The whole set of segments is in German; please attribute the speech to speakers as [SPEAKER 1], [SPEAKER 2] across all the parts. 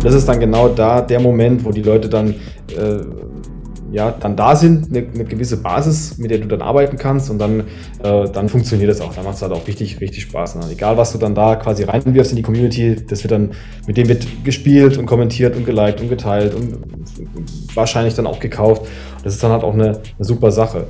[SPEAKER 1] Das ist dann genau da der Moment, wo die Leute dann äh, ja, dann da sind, eine, eine, gewisse Basis, mit der du dann arbeiten kannst und dann, äh, dann funktioniert das auch. Dann macht es halt auch richtig, richtig Spaß. Ne? Egal, was du dann da quasi reinwirfst in die Community, das wird dann, mit dem wird gespielt und kommentiert und geliked und geteilt und wahrscheinlich dann auch gekauft. Das ist dann halt auch eine, eine super Sache.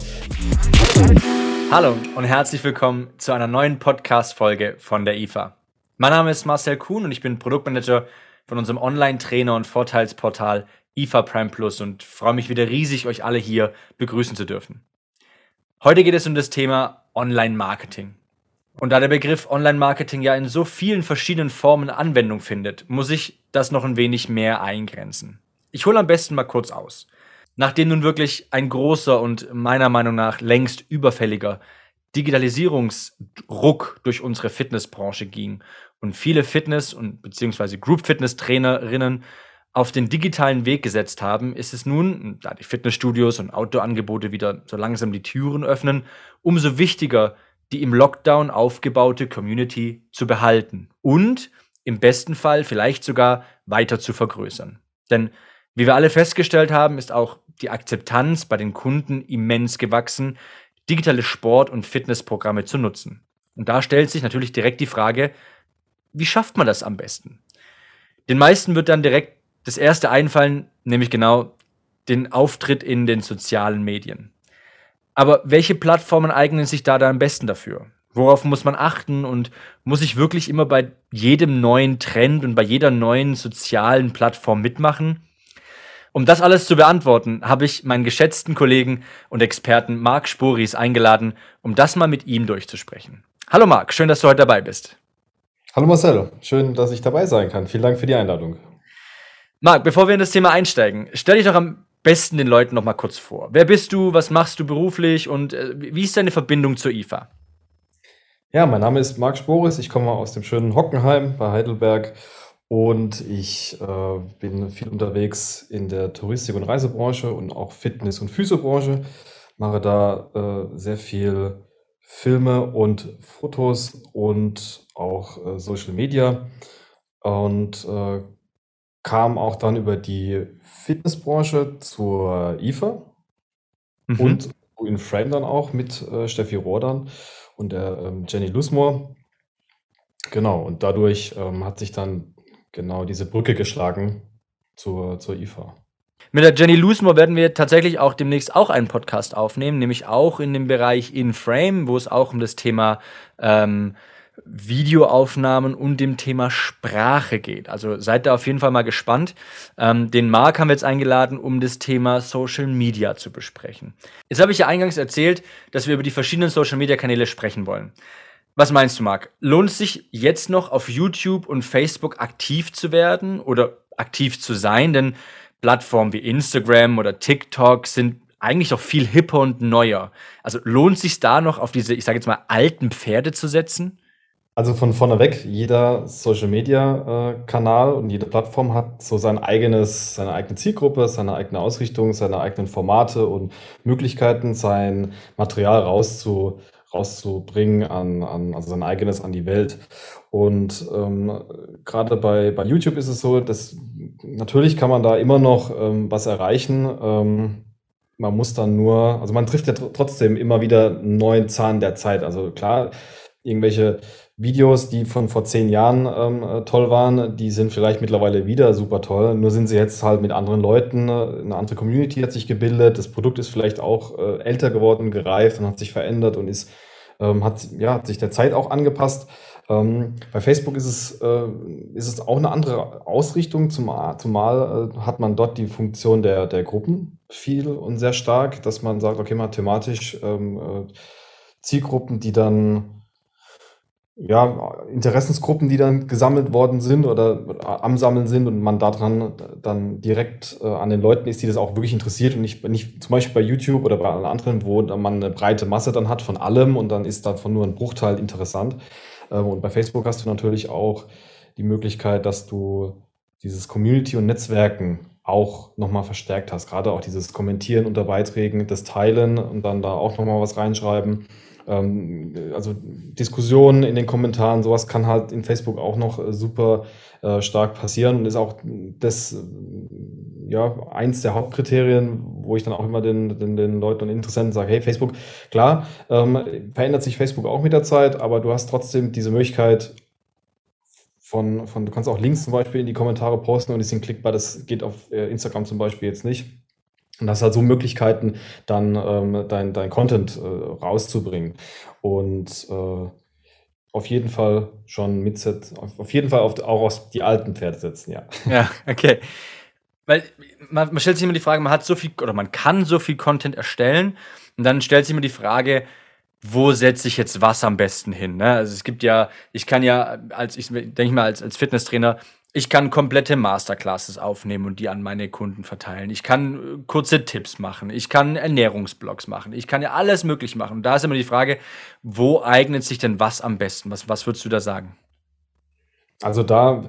[SPEAKER 2] Hallo und herzlich willkommen zu einer neuen Podcast-Folge von der IFA. Mein Name ist Marcel Kuhn und ich bin Produktmanager von unserem Online-Trainer und Vorteilsportal IFA Prime Plus und freue mich wieder riesig, euch alle hier begrüßen zu dürfen. Heute geht es um das Thema Online-Marketing. Und da der Begriff Online-Marketing ja in so vielen verschiedenen Formen Anwendung findet, muss ich das noch ein wenig mehr eingrenzen. Ich hole am besten mal kurz aus. Nachdem nun wirklich ein großer und meiner Meinung nach längst überfälliger Digitalisierungsruck durch unsere Fitnessbranche ging und viele Fitness- und beziehungsweise Group-Fitness-Trainerinnen auf den digitalen Weg gesetzt haben, ist es nun, da die Fitnessstudios und Outdoor-Angebote wieder so langsam die Türen öffnen, umso wichtiger, die im Lockdown aufgebaute Community zu behalten und im besten Fall vielleicht sogar weiter zu vergrößern. Denn wie wir alle festgestellt haben, ist auch die Akzeptanz bei den Kunden immens gewachsen, digitale Sport- und Fitnessprogramme zu nutzen. Und da stellt sich natürlich direkt die Frage, wie schafft man das am besten? Den meisten wird dann direkt das erste einfallen, nämlich genau den Auftritt in den sozialen Medien. Aber welche Plattformen eignen sich da, da am besten dafür? Worauf muss man achten und muss ich wirklich immer bei jedem neuen Trend und bei jeder neuen sozialen Plattform mitmachen? Um das alles zu beantworten, habe ich meinen geschätzten Kollegen und Experten Marc Sporis eingeladen, um das mal mit ihm durchzusprechen. Hallo Marc, schön, dass du heute dabei bist.
[SPEAKER 1] Hallo Marcelo, schön, dass ich dabei sein kann. Vielen Dank für die Einladung.
[SPEAKER 2] Marc, bevor wir in das Thema einsteigen, stell dich doch am besten den Leuten noch mal kurz vor. Wer bist du, was machst du beruflich und äh, wie ist deine Verbindung zur IFA?
[SPEAKER 1] Ja, mein Name ist Marc Sporis, ich komme aus dem schönen Hockenheim bei Heidelberg und ich äh, bin viel unterwegs in der Touristik- und Reisebranche und auch Fitness- und Physiobranche. Mache da äh, sehr viel Filme und Fotos und auch äh, Social Media und äh, kam auch dann über die Fitnessbranche zur IFA mhm. und in Frame dann auch mit äh, Steffi Rohr und der ähm, Jenny Lusmore. Genau, und dadurch ähm, hat sich dann genau diese Brücke geschlagen zur, zur IFA.
[SPEAKER 2] Mit der Jenny Lusmore werden wir tatsächlich auch demnächst auch einen Podcast aufnehmen, nämlich auch in dem Bereich In Frame, wo es auch um das Thema ähm, Videoaufnahmen und dem Thema Sprache geht. Also seid da auf jeden Fall mal gespannt. Ähm, den Marc haben wir jetzt eingeladen, um das Thema Social Media zu besprechen. Jetzt habe ich ja eingangs erzählt, dass wir über die verschiedenen Social Media Kanäle sprechen wollen. Was meinst du, Marc? Lohnt es sich jetzt noch auf YouTube und Facebook aktiv zu werden oder aktiv zu sein? Denn Plattformen wie Instagram oder TikTok sind eigentlich doch viel hipper und neuer. Also lohnt es sich da noch auf diese, ich sage jetzt mal, alten Pferde zu setzen?
[SPEAKER 1] Also von vorneweg, jeder Social Media äh, Kanal und jede Plattform hat so sein eigenes, seine eigene Zielgruppe, seine eigene Ausrichtung, seine eigenen Formate und Möglichkeiten, sein Material rauszu, rauszubringen an, an, also sein eigenes an die Welt. Und ähm, gerade bei, bei YouTube ist es so, dass natürlich kann man da immer noch ähm, was erreichen. Ähm, man muss dann nur, also man trifft ja tr trotzdem immer wieder einen neuen Zahn der Zeit. Also klar, irgendwelche Videos, die von vor zehn Jahren ähm, äh, toll waren, die sind vielleicht mittlerweile wieder super toll. Nur sind sie jetzt halt mit anderen Leuten, äh, eine andere Community hat sich gebildet. Das Produkt ist vielleicht auch äh, älter geworden, gereift und hat sich verändert und ist, ähm, hat, ja, hat sich der Zeit auch angepasst. Ähm, bei Facebook ist es, äh, ist es auch eine andere Ausrichtung, zumal, zumal äh, hat man dort die Funktion der, der Gruppen viel und sehr stark, dass man sagt, okay, mal thematisch ähm, äh, Zielgruppen, die dann ja, Interessensgruppen, die dann gesammelt worden sind oder am Sammeln sind und man daran dann direkt äh, an den Leuten ist, die das auch wirklich interessiert und nicht, nicht zum Beispiel bei YouTube oder bei anderen, wo man eine breite Masse dann hat von allem und dann ist davon nur ein Bruchteil interessant. Ähm, und bei Facebook hast du natürlich auch die Möglichkeit, dass du dieses Community und Netzwerken auch nochmal verstärkt hast. Gerade auch dieses Kommentieren unter Beiträgen, das Teilen und dann da auch nochmal was reinschreiben ähm, also Diskussionen in den Kommentaren, sowas kann halt in Facebook auch noch äh, super äh, stark passieren und ist auch das, ja, eins der Hauptkriterien, wo ich dann auch immer den, den, den Leuten und Interessenten sage, hey, Facebook, klar, ähm, verändert sich Facebook auch mit der Zeit, aber du hast trotzdem diese Möglichkeit, von, von, du kannst auch Links zum Beispiel in die Kommentare posten und die sind klickbar. Das geht auf äh, Instagram zum Beispiel jetzt nicht. Und das hat so Möglichkeiten, dann ähm, dein, dein Content äh, rauszubringen. Und äh, auf jeden Fall schon mitset, auf, auf jeden Fall auf, auch aus die alten Pferde setzen, ja.
[SPEAKER 2] Ja, okay. Weil man, man stellt sich immer die Frage, man hat so viel oder man kann so viel Content erstellen und dann stellt sich immer die Frage, wo setze ich jetzt was am besten hin? Ne? Also es gibt ja, ich kann ja als, ich denke mal, als, als Fitnesstrainer, ich kann komplette Masterclasses aufnehmen und die an meine Kunden verteilen. Ich kann äh, kurze Tipps machen. Ich kann Ernährungsblogs machen. Ich kann ja alles möglich machen. Und da ist immer die Frage, wo eignet sich denn was am besten? Was, was würdest du da sagen?
[SPEAKER 1] Also da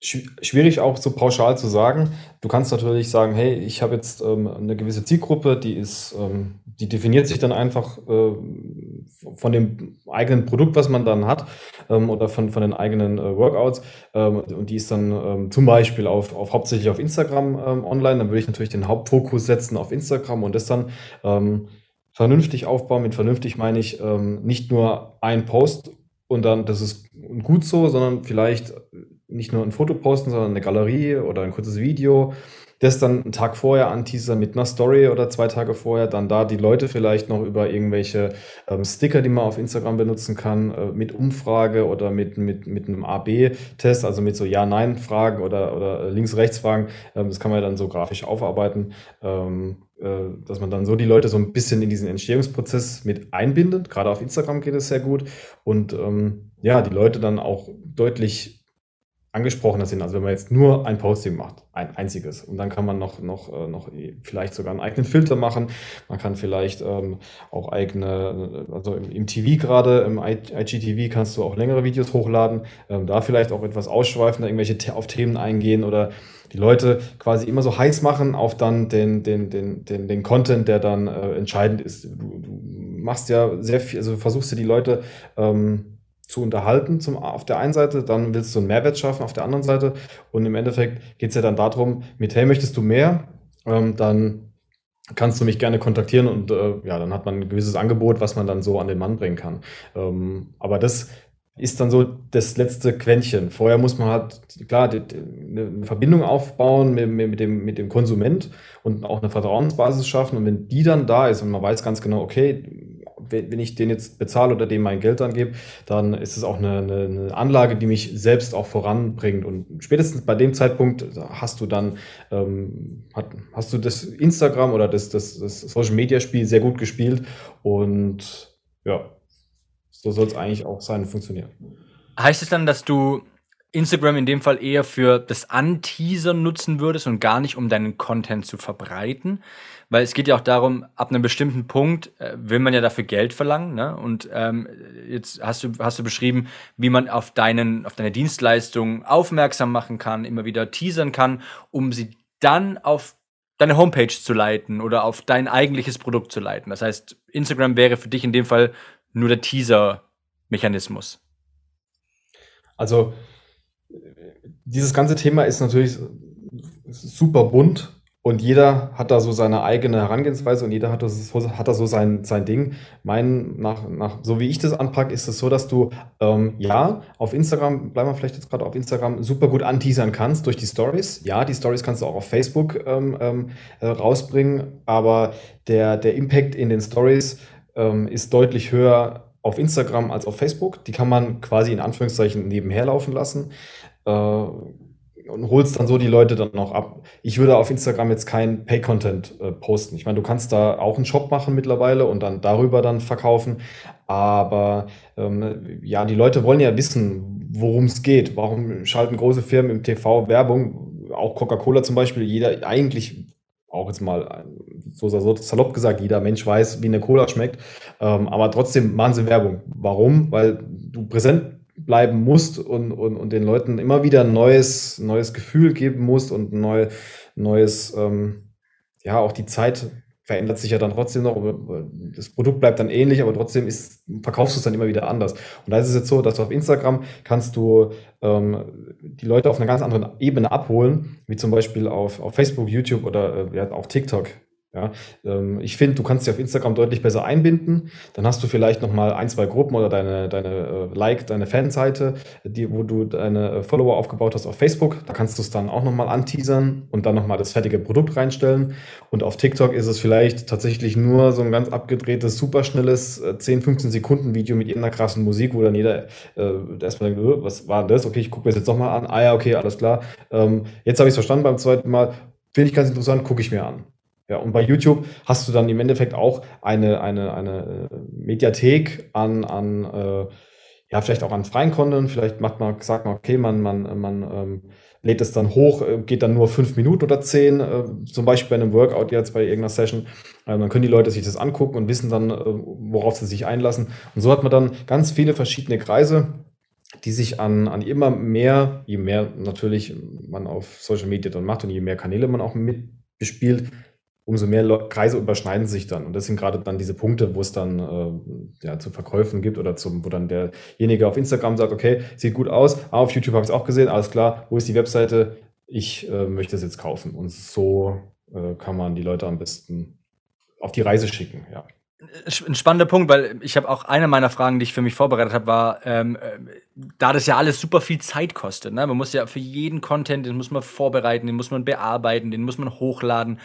[SPEAKER 1] schwierig auch so pauschal zu sagen. Du kannst natürlich sagen, hey, ich habe jetzt ähm, eine gewisse Zielgruppe, die ist, ähm, die definiert sich dann einfach äh, von dem eigenen Produkt, was man dann hat, ähm, oder von, von den eigenen äh, Workouts. Ähm, und die ist dann ähm, zum Beispiel auf, auf hauptsächlich auf Instagram ähm, online. Dann würde ich natürlich den Hauptfokus setzen auf Instagram und das dann vernünftig aufbauen. Mit vernünftig meine ich nicht nur ein Post und dann, das ist gut so, sondern vielleicht nicht nur ein Foto posten, sondern eine Galerie oder ein kurzes Video. Das dann einen Tag vorher anteasern mit einer Story oder zwei Tage vorher, dann da die Leute vielleicht noch über irgendwelche ähm, Sticker, die man auf Instagram benutzen kann, äh, mit Umfrage oder mit, mit, mit einem A-B-Test, also mit so Ja-Nein-Fragen oder, oder Links-Rechts-Fragen. Ähm, das kann man dann so grafisch aufarbeiten, ähm, äh, dass man dann so die Leute so ein bisschen in diesen Entstehungsprozess mit einbindet. Gerade auf Instagram geht es sehr gut. Und ähm, ja, die Leute dann auch deutlich angesprochener sind. Also wenn man jetzt nur ein Posting macht, ein einziges, und dann kann man noch, noch, äh, noch vielleicht sogar einen eigenen Filter machen. Man kann vielleicht ähm, auch eigene, also im, im TV gerade, im IGTV kannst du auch längere Videos hochladen, ähm, da vielleicht auch etwas ausschweifen, da irgendwelche auf Themen eingehen oder die Leute quasi immer so heiß machen auf dann den, den, den, den, den Content, der dann äh, entscheidend ist. Du, du machst ja sehr viel, also versuchst du die Leute ähm, zu unterhalten zum, auf der einen Seite, dann willst du einen Mehrwert schaffen auf der anderen Seite und im Endeffekt geht es ja dann darum, mit hey, möchtest du mehr, ähm, dann kannst du mich gerne kontaktieren und äh, ja, dann hat man ein gewisses Angebot, was man dann so an den Mann bringen kann. Ähm, aber das ist dann so das letzte Quäntchen. Vorher muss man halt, klar, die, die, eine Verbindung aufbauen mit, mit, dem, mit dem Konsument und auch eine Vertrauensbasis schaffen. Und wenn die dann da ist und man weiß ganz genau, okay, wenn ich den jetzt bezahle oder dem mein Geld dann gebe, dann ist es auch eine, eine, eine, Anlage, die mich selbst auch voranbringt. Und spätestens bei dem Zeitpunkt hast du dann, ähm, hat, hast du das Instagram oder das, das, das Social Media Spiel sehr gut gespielt. Und ja, so soll es eigentlich auch sein, funktionieren.
[SPEAKER 2] Heißt es dann, dass du Instagram in dem Fall eher für das Anteasern nutzen würdest und gar nicht, um deinen Content zu verbreiten? Weil es geht ja auch darum, ab einem bestimmten Punkt äh, will man ja dafür Geld verlangen. Ne? Und ähm, jetzt hast du, hast du beschrieben, wie man auf, deinen, auf deine Dienstleistung aufmerksam machen kann, immer wieder teasern kann, um sie dann auf deine Homepage zu leiten oder auf dein eigentliches Produkt zu leiten. Das heißt, Instagram wäre für dich in dem Fall nur der Teaser-Mechanismus.
[SPEAKER 1] Also dieses ganze Thema ist natürlich super bunt und jeder hat da so seine eigene Herangehensweise und jeder hat, das, hat da so sein, sein Ding. Mein, nach, nach, so wie ich das anpacke, ist es so, dass du ähm, ja auf Instagram, bleiben wir vielleicht jetzt gerade auf Instagram, super gut anteasern kannst durch die Stories. Ja, die Stories kannst du auch auf Facebook ähm, ähm, äh, rausbringen, aber der, der Impact in den Stories ähm, ist deutlich höher auf Instagram als auf Facebook. Die kann man quasi in Anführungszeichen nebenher laufen lassen. Äh, und holst dann so die Leute dann noch ab. Ich würde auf Instagram jetzt kein Pay-Content äh, posten. Ich meine, du kannst da auch einen Shop machen mittlerweile und dann darüber dann verkaufen. Aber ähm, ja, die Leute wollen ja wissen, worum es geht. Warum schalten große Firmen im TV Werbung? Auch Coca-Cola zum Beispiel. Jeder eigentlich auch jetzt mal so, salopp gesagt, jeder Mensch weiß, wie eine Cola schmeckt. Ähm, aber trotzdem machen sie Werbung. Warum? Weil du präsent bleiben musst und, und, und den Leuten immer wieder ein neues, neues Gefühl geben musst und ein neu, neues, ähm, ja, auch die Zeit verändert sich ja dann trotzdem noch. Das Produkt bleibt dann ähnlich, aber trotzdem ist, verkaufst du es dann immer wieder anders. Und da ist es jetzt so, dass du auf Instagram kannst du ähm, die Leute auf einer ganz anderen Ebene abholen, wie zum Beispiel auf, auf Facebook, YouTube oder äh, ja, auch TikTok. Ja, ähm, ich finde, du kannst dich auf Instagram deutlich besser einbinden. Dann hast du vielleicht noch mal ein, zwei Gruppen oder deine, deine äh, Like, deine Fanseite, die, wo du deine äh, Follower aufgebaut hast auf Facebook. Da kannst du es dann auch noch mal anteasern und dann noch mal das fertige Produkt reinstellen. Und auf TikTok ist es vielleicht tatsächlich nur so ein ganz abgedrehtes, superschnelles 10, 15 Sekunden Video mit irgendeiner krassen Musik, wo dann jeder äh, erstmal denkt, äh, was war das? Okay, ich gucke mir das jetzt noch mal an. Ah ja, okay, alles klar. Ähm, jetzt habe ich es verstanden beim zweiten Mal. Finde ich ganz interessant, gucke ich mir an. Ja, und bei YouTube hast du dann im Endeffekt auch eine, eine, eine äh, Mediathek an, an äh, ja, vielleicht auch an freien Content. Vielleicht macht man, sagt man, okay, man, man, man ähm, lädt es dann hoch, äh, geht dann nur fünf Minuten oder zehn, äh, zum Beispiel bei einem Workout jetzt bei irgendeiner Session. Äh, dann können die Leute sich das angucken und wissen dann, äh, worauf sie sich einlassen. Und so hat man dann ganz viele verschiedene Kreise, die sich an, an immer mehr, je mehr natürlich man auf Social Media dann macht und je mehr Kanäle man auch mitbespielt, umso mehr Kreise überschneiden sich dann. Und das sind gerade dann diese Punkte, wo es dann äh, ja, zu Verkäufen gibt oder zum, wo dann derjenige auf Instagram sagt, okay, sieht gut aus, ah, auf YouTube habe ich es auch gesehen, alles klar, wo ist die Webseite? Ich äh, möchte es jetzt kaufen. Und so äh, kann man die Leute am besten auf die Reise schicken, ja.
[SPEAKER 2] Ein spannender Punkt, weil ich habe auch eine meiner Fragen, die ich für mich vorbereitet habe, war, ähm, äh, da das ja alles super viel Zeit kostet. Ne? Man muss ja für jeden Content, den muss man vorbereiten, den muss man bearbeiten, den muss man hochladen,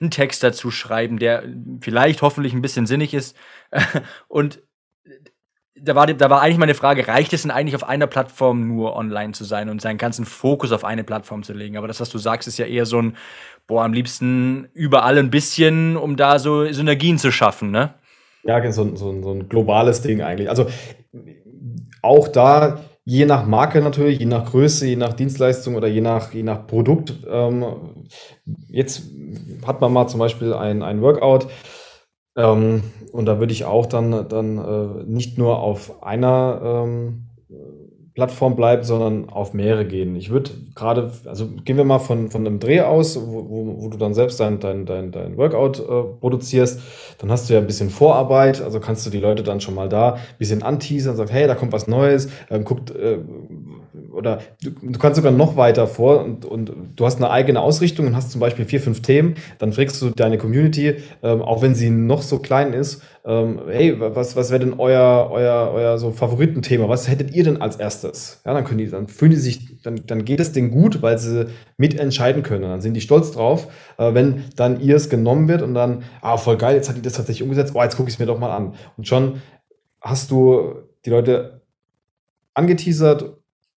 [SPEAKER 2] einen Text dazu schreiben, der vielleicht hoffentlich ein bisschen sinnig ist. Und da war, da war eigentlich meine Frage, reicht es denn eigentlich auf einer Plattform nur online zu sein und seinen ganzen Fokus auf eine Plattform zu legen? Aber das, was du sagst, ist ja eher so ein, boah, am liebsten überall ein bisschen, um da so Synergien zu schaffen, ne?
[SPEAKER 1] Ja, so, so, so ein globales Ding eigentlich. Also auch da, je nach Marke natürlich, je nach Größe, je nach Dienstleistung oder je nach, je nach Produkt. Ähm, jetzt hat man mal zum Beispiel ein, ein Workout ähm, und da würde ich auch dann, dann äh, nicht nur auf einer ähm, Plattform bleiben, sondern auf mehrere gehen. Ich würde gerade, also gehen wir mal von, von einem Dreh aus, wo, wo, wo du dann selbst dein, dein, dein, dein Workout äh, produzierst, dann hast du ja ein bisschen Vorarbeit, also kannst du die Leute dann schon mal da ein bisschen anteasern, sagst, hey, da kommt was Neues, ähm, guckt, äh, oder du, du, kannst sogar noch weiter vor und, und du hast eine eigene Ausrichtung und hast zum Beispiel vier, fünf Themen, dann fragst du deine Community, ähm, auch wenn sie noch so klein ist, ähm, hey, was, was wäre denn euer, euer, euer so Favoritenthema? Was hättet ihr denn als erstes? Ja, dann können die, dann fühlen die sich, dann, dann geht es denen gut, weil sie mitentscheiden können. Dann sind die stolz drauf, äh, wenn dann ihr es genommen wird und dann, ah, voll geil, jetzt hat die das tatsächlich umgesetzt, oh, jetzt gucke ich es mir doch mal an. Und schon hast du die Leute angeteasert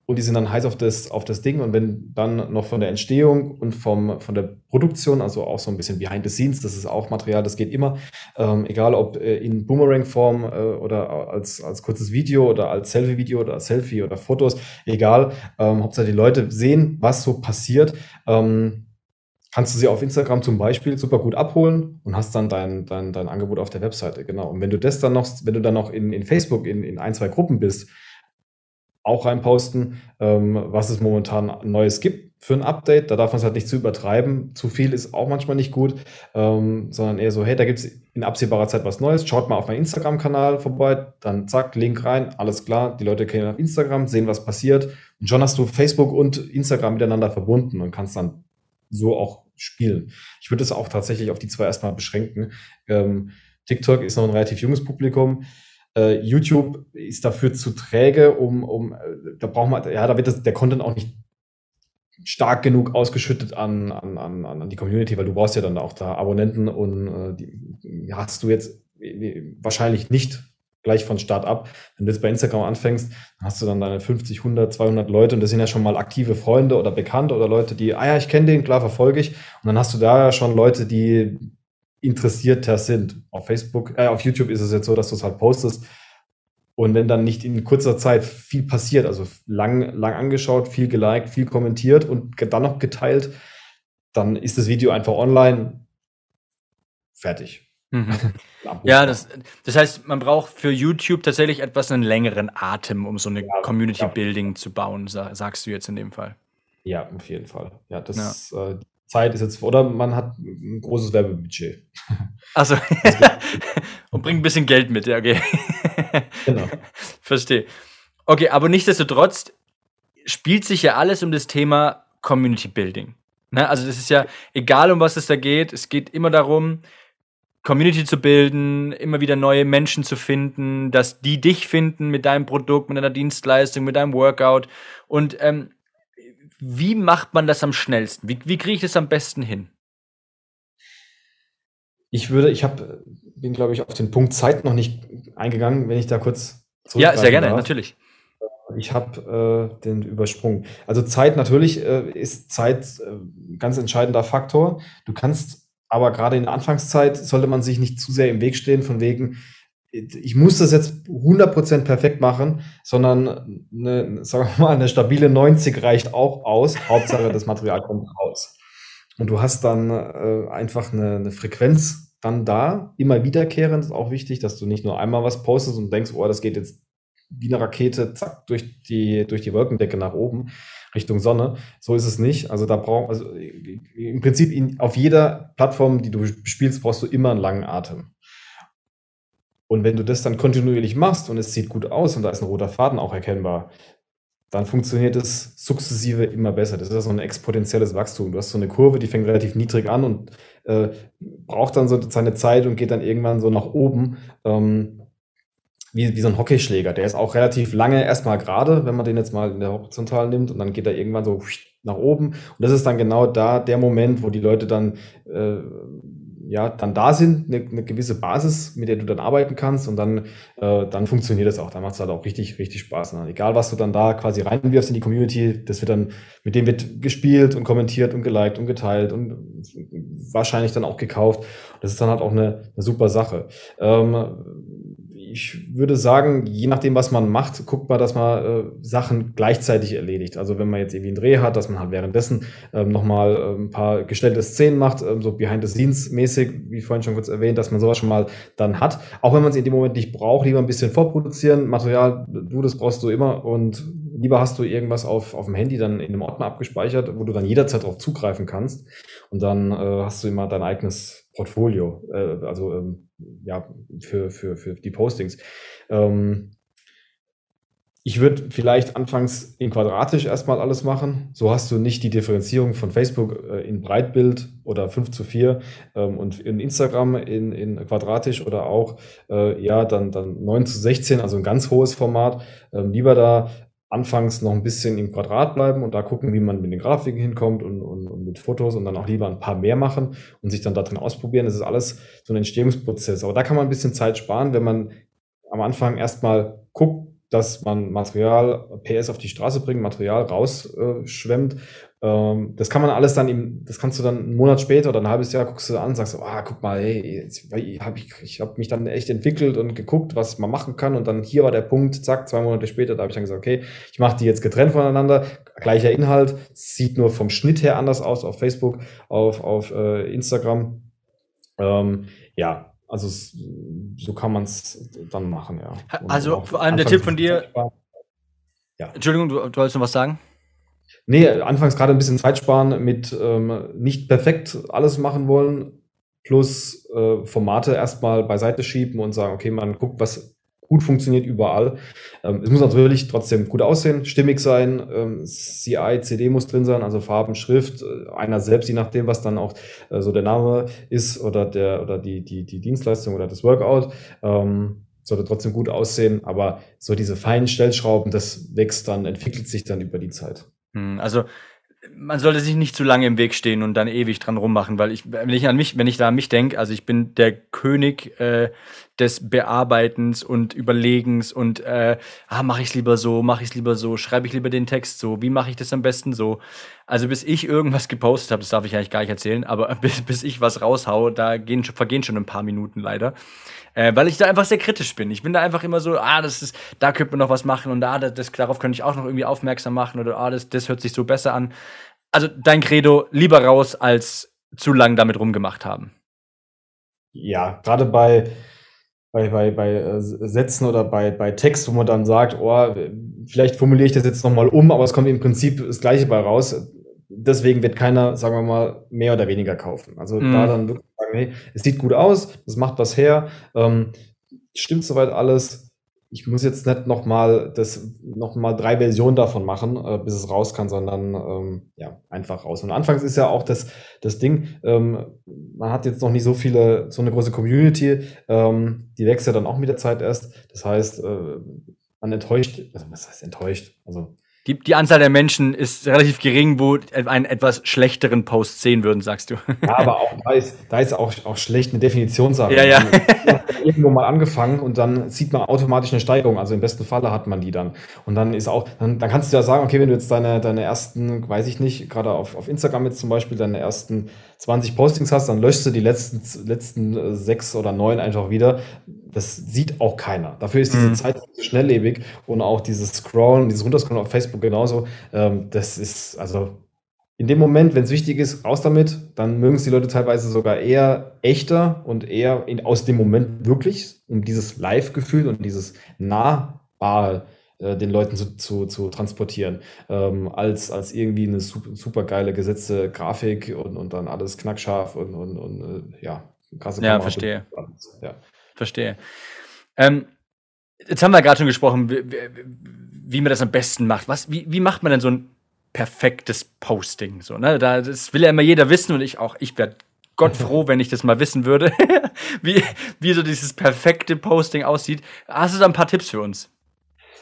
[SPEAKER 1] und die sind dann heiß auf das, auf das Ding. Und wenn dann noch von der Entstehung und vom, von der Produktion, also auch so ein bisschen behind the scenes, das ist auch Material, das geht immer, ähm, egal ob äh, in Boomerang-Form äh, oder als, als kurzes Video oder als Selfie-Video oder Selfie oder Fotos, egal, ähm, Hauptsache die Leute sehen, was so passiert. Ähm, kannst du sie auf Instagram zum Beispiel super gut abholen und hast dann dein, dein, dein Angebot auf der Webseite. Genau. Und wenn du das dann noch, wenn du dann noch in, in Facebook in, in ein, zwei Gruppen bist, auch reinposten, ähm, was es momentan Neues gibt für ein Update. Da darf man es halt nicht zu übertreiben. Zu viel ist auch manchmal nicht gut, ähm, sondern eher so, hey, da gibt es in absehbarer Zeit was Neues. Schaut mal auf meinen Instagram-Kanal vorbei, dann zack, Link rein, alles klar. Die Leute gehen auf Instagram, sehen, was passiert. Und schon hast du Facebook und Instagram miteinander verbunden und kannst dann so auch spielen. Ich würde es auch tatsächlich auf die zwei erstmal beschränken. Ähm, TikTok ist noch ein relativ junges Publikum. Äh, YouTube ist dafür zu träge, um, um äh, da braucht man, ja, da wird das, der Content auch nicht stark genug ausgeschüttet an, an, an, an die Community, weil du brauchst ja dann auch da Abonnenten und äh, die hast du jetzt wahrscheinlich nicht gleich von Start ab. Wenn du jetzt bei Instagram anfängst, dann hast du dann deine 50, 100, 200 Leute und das sind ja schon mal aktive Freunde oder Bekannte oder Leute, die, ah ja, ich kenne den, klar verfolge ich. Und dann hast du da ja schon Leute, die interessierter sind. Auf Facebook, äh, auf YouTube ist es jetzt so, dass du es halt postest. Und wenn dann nicht in kurzer Zeit viel passiert, also lang, lang angeschaut, viel geliked, viel kommentiert und dann noch geteilt, dann ist das Video einfach online fertig.
[SPEAKER 2] Mhm. ja, das, das heißt, man braucht für YouTube tatsächlich etwas einen längeren Atem, um so eine ja, Community ja. Building zu bauen, sagst du jetzt in dem Fall.
[SPEAKER 1] Ja, auf jeden Fall. Ja, das ja. Äh, Zeit ist jetzt, oder man hat ein großes Werbebudget.
[SPEAKER 2] Also und bringt ein bisschen Geld mit, ja, okay. Genau. Verstehe. Okay, aber nichtsdestotrotz spielt sich ja alles um das Thema Community Building. Ne? Also das ist ja egal, um was es da geht. Es geht immer darum, Community zu bilden, immer wieder neue Menschen zu finden, dass die dich finden mit deinem Produkt, mit deiner Dienstleistung, mit deinem Workout. Und ähm, wie macht man das am schnellsten? Wie, wie kriege ich das am besten hin?
[SPEAKER 1] Ich würde, ich habe, bin glaube ich auf den Punkt Zeit noch nicht eingegangen, wenn ich da kurz
[SPEAKER 2] Ja, sehr gerne, darf. natürlich.
[SPEAKER 1] Ich habe äh, den übersprungen. Also Zeit natürlich äh, ist Zeit äh, ganz entscheidender Faktor. Du kannst aber gerade in der Anfangszeit sollte man sich nicht zu sehr im Weg stehen, von wegen, ich muss das jetzt 100% perfekt machen, sondern eine, sagen wir mal, eine stabile 90 reicht auch aus. Hauptsache, das Material kommt raus. Und du hast dann äh, einfach eine, eine Frequenz dann da, immer wiederkehrend, ist auch wichtig, dass du nicht nur einmal was postest und denkst, oh, das geht jetzt wie eine Rakete, zack, durch die, durch die Wolkendecke nach oben, Richtung Sonne. So ist es nicht. Also da braucht, also im Prinzip in, auf jeder Plattform, die du spielst, brauchst du immer einen langen Atem. Und wenn du das dann kontinuierlich machst und es sieht gut aus und da ist ein roter Faden auch erkennbar, dann funktioniert es sukzessive immer besser. Das ist ja so ein exponentielles Wachstum. Du hast so eine Kurve, die fängt relativ niedrig an und äh, braucht dann so seine Zeit und geht dann irgendwann so nach oben. Ähm, wie, wie so ein Hockeyschläger. Der ist auch relativ lange erstmal gerade, wenn man den jetzt mal in der Horizontal nimmt und dann geht er irgendwann so nach oben. Und das ist dann genau da der Moment, wo die Leute dann, äh, ja, dann da sind, eine, eine gewisse Basis, mit der du dann arbeiten kannst und dann, äh, dann funktioniert das auch. Dann macht es halt auch richtig, richtig Spaß. Ne? Egal, was du dann da quasi reinwirfst in die Community, das wird dann, mit dem wird gespielt und kommentiert und geliked und geteilt und wahrscheinlich dann auch gekauft. Das ist dann halt auch eine, eine super Sache. Ähm, ich würde sagen, je nachdem, was man macht, guckt man, dass man äh, Sachen gleichzeitig erledigt. Also wenn man jetzt irgendwie einen Dreh hat, dass man halt währenddessen ähm, nochmal äh, ein paar gestellte Szenen macht, ähm, so Behind-the-Scenes-mäßig, wie vorhin schon kurz erwähnt, dass man sowas schon mal dann hat. Auch wenn man es in dem Moment nicht braucht, lieber ein bisschen vorproduzieren. Material, du, das brauchst du immer und lieber hast du irgendwas auf, auf dem Handy dann in einem Ordner abgespeichert, wo du dann jederzeit darauf zugreifen kannst. Und dann äh, hast du immer dein eigenes Portfolio, äh, also ähm, ja, für, für, für die Postings. Ähm, ich würde vielleicht anfangs in quadratisch erstmal alles machen. So hast du nicht die Differenzierung von Facebook äh, in Breitbild oder 5 zu 4 ähm, und in Instagram in, in quadratisch oder auch äh, ja dann, dann 9 zu 16, also ein ganz hohes Format. Ähm, lieber da anfangs noch ein bisschen im Quadrat bleiben und da gucken, wie man mit den Grafiken hinkommt und, und, und mit Fotos und dann auch lieber ein paar mehr machen und sich dann da drin ausprobieren. Das ist alles so ein Entstehungsprozess. Aber da kann man ein bisschen Zeit sparen, wenn man am Anfang erstmal guckt, dass man Material PS auf die Straße bringt, Material rausschwemmt ähm, das kann man alles dann im, das kannst du dann einen Monat später oder ein halbes Jahr guckst du an und sagst, ah, guck mal, hey, jetzt hab ich, ich habe mich dann echt entwickelt und geguckt, was man machen kann. Und dann hier war der Punkt, zack, zwei Monate später, da habe ich dann gesagt, okay, ich mache die jetzt getrennt voneinander, gleicher Inhalt, sieht nur vom Schnitt her anders aus auf Facebook, auf, auf äh, Instagram. Ähm, ja, also so kann man es dann machen, ja.
[SPEAKER 2] Und also vor allem der Tipp von dir. Ja. Entschuldigung, du, du wolltest noch was sagen?
[SPEAKER 1] Nee, anfangs gerade ein bisschen Zeit sparen mit ähm, nicht perfekt alles machen wollen, plus äh, Formate erstmal beiseite schieben und sagen, okay, man guckt, was gut funktioniert überall. Ähm, es muss natürlich trotzdem gut aussehen, stimmig sein, ähm, CI, CD muss drin sein, also Farben, Schrift, äh, einer selbst, je nachdem, was dann auch äh, so der Name ist oder der oder die, die, die Dienstleistung oder das Workout. Ähm, sollte trotzdem gut aussehen, aber so diese feinen Stellschrauben, das wächst dann, entwickelt sich dann über die Zeit.
[SPEAKER 2] Hm, also, man sollte sich nicht zu lange im Weg stehen und dann ewig dran rummachen, weil ich, wenn ich an mich, wenn ich da an mich denke, also ich bin der König äh, des Bearbeitens und Überlegens und äh, ah, mache ich es lieber so, mache ich es lieber so, schreibe ich lieber den Text so, wie mache ich das am besten so. Also bis ich irgendwas gepostet habe, das darf ich eigentlich gar nicht erzählen, aber bis, bis ich was raushaue, da gehen, vergehen schon ein paar Minuten leider. Äh, weil ich da einfach sehr kritisch bin. Ich bin da einfach immer so, ah, das ist, da könnte man noch was machen und ah, das, darauf könnte ich auch noch irgendwie aufmerksam machen oder ah, das, das hört sich so besser an. Also dein Credo, lieber raus, als zu lang damit rumgemacht haben.
[SPEAKER 1] Ja, gerade bei, bei, bei, bei äh, Sätzen oder bei, bei Text, wo man dann sagt, oh, vielleicht formuliere ich das jetzt nochmal um, aber es kommt im Prinzip das Gleiche bei raus deswegen wird keiner, sagen wir mal, mehr oder weniger kaufen. Also mhm. da dann wirklich sagen, hey, es sieht gut aus, das macht was her, ähm, stimmt soweit alles, ich muss jetzt nicht nochmal das noch mal drei Versionen davon machen, äh, bis es raus kann, sondern ähm, ja, einfach raus. Und anfangs ist ja auch das, das Ding, ähm, man hat jetzt noch nicht so viele, so eine große Community, ähm, die wächst ja dann auch mit der Zeit erst. Das heißt, äh, man enttäuscht, also was heißt enttäuscht? Also
[SPEAKER 2] die, die Anzahl der Menschen ist relativ gering, wo einen etwas schlechteren Post sehen würden, sagst du.
[SPEAKER 1] Ja, aber auch da ist, da ist auch, auch schlecht eine Definitionssache.
[SPEAKER 2] Ja, ja.
[SPEAKER 1] irgendwo mal angefangen und dann sieht man automatisch eine Steigerung. Also im besten Falle hat man die dann. Und dann ist auch, dann, dann kannst du ja sagen, okay, wenn du jetzt deine, deine ersten, weiß ich nicht, gerade auf, auf Instagram jetzt zum Beispiel, deine ersten 20 Postings hast, dann löschst du die letzten, letzten äh, sechs oder neun einfach wieder. Das sieht auch keiner. Dafür ist diese mhm. Zeit schnelllebig und auch dieses Scrollen, dieses Runterscrollen auf Facebook genauso. Ähm, das ist, also in dem Moment, wenn es wichtig ist, raus damit, dann mögen es die Leute teilweise sogar eher echter und eher in, aus dem Moment wirklich, um dieses Live-Gefühl und dieses Nahbare äh, den Leuten zu, zu, zu transportieren, ähm, als, als irgendwie eine super, super geile gesetzte Grafik und, und dann alles knackscharf und, und, und äh, ja,
[SPEAKER 2] krasse Ja, verstehe. Ja. Verstehe. Ähm, jetzt haben wir gerade schon gesprochen, wie, wie, man das am besten macht. Was, wie, wie macht man denn so ein perfektes Posting? So, ne? da, das will ja immer jeder wissen und ich auch. Ich werde Gott froh, wenn ich das mal wissen würde, wie, wie so dieses perfekte Posting aussieht. Hast du da ein paar Tipps für uns?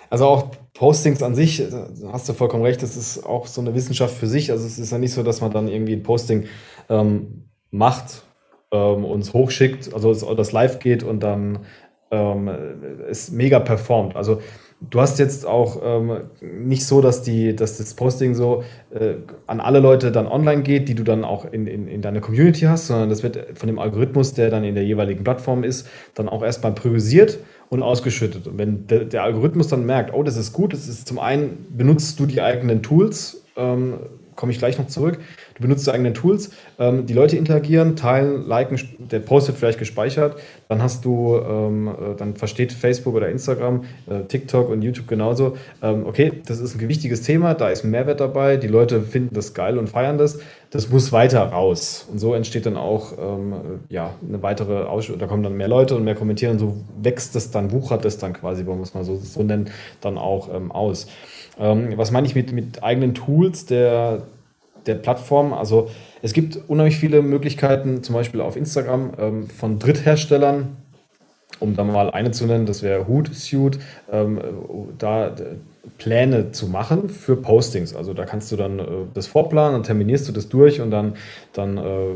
[SPEAKER 1] Also auch Postings an sich, hast du vollkommen recht, das ist auch so eine Wissenschaft für sich. Also es ist ja nicht so, dass man dann irgendwie ein Posting ähm, macht, ähm, uns hochschickt, also das live geht und dann ähm, es mega performt. Also du hast jetzt auch ähm, nicht so, dass, die, dass das Posting so äh, an alle Leute dann online geht, die du dann auch in, in, in deiner Community hast, sondern das wird von dem Algorithmus, der dann in der jeweiligen Plattform ist, dann auch erstmal priorisiert und ausgeschüttet. Und wenn der, der, Algorithmus dann merkt, oh, das ist gut, das ist zum einen, benutzt du die eigenen Tools, ähm, komme ich gleich noch zurück, du benutzt die eigenen Tools, ähm, die Leute interagieren, teilen, liken, der Post wird vielleicht gespeichert, dann hast du, ähm, äh, dann versteht Facebook oder Instagram, äh, TikTok und YouTube genauso, ähm, okay, das ist ein wichtiges Thema, da ist Mehrwert dabei, die Leute finden das geil und feiern das, das muss weiter raus. Und so entsteht dann auch ähm, ja, eine weitere Ausschüttung, da kommen dann mehr Leute und mehr kommentieren, so wächst es dann, wuchert es dann quasi, wollen wir es mal so, so nennen, dann auch ähm, aus. Ähm, was meine ich mit, mit eigenen Tools? Der, der Plattform? Also es gibt unheimlich viele Möglichkeiten, zum Beispiel auf Instagram ähm, von Drittherstellern, um da mal eine zu nennen, das wäre Hootsuite, ähm, da Pläne zu machen für Postings. Also da kannst du dann äh, das vorplanen, dann terminierst du das durch und dann, dann äh,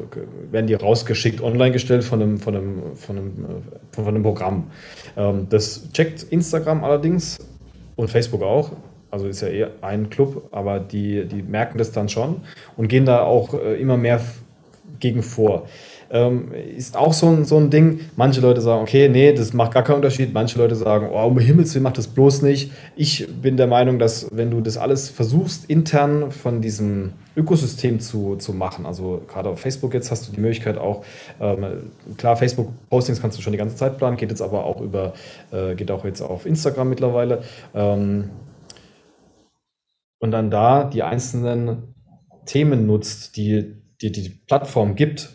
[SPEAKER 1] werden die rausgeschickt, online gestellt von einem, von einem, von einem, äh, von einem Programm. Ähm, das checkt Instagram allerdings und Facebook auch. Also ist ja eher ein Club, aber die, die merken das dann schon und gehen da auch äh, immer mehr gegen vor. Ähm, ist auch so ein, so ein Ding. Manche Leute sagen, okay, nee, das macht gar keinen Unterschied. Manche Leute sagen, oh, um Himmels Willen, mach das bloß nicht. Ich bin der Meinung, dass wenn du das alles versuchst, intern von diesem Ökosystem zu, zu machen, also gerade auf Facebook jetzt hast du die Möglichkeit auch, ähm, klar, Facebook-Postings kannst du schon die ganze Zeit planen, geht jetzt aber auch über, äh, geht auch jetzt auf Instagram mittlerweile. Ähm, und dann da die einzelnen Themen nutzt, die die, die Plattform gibt,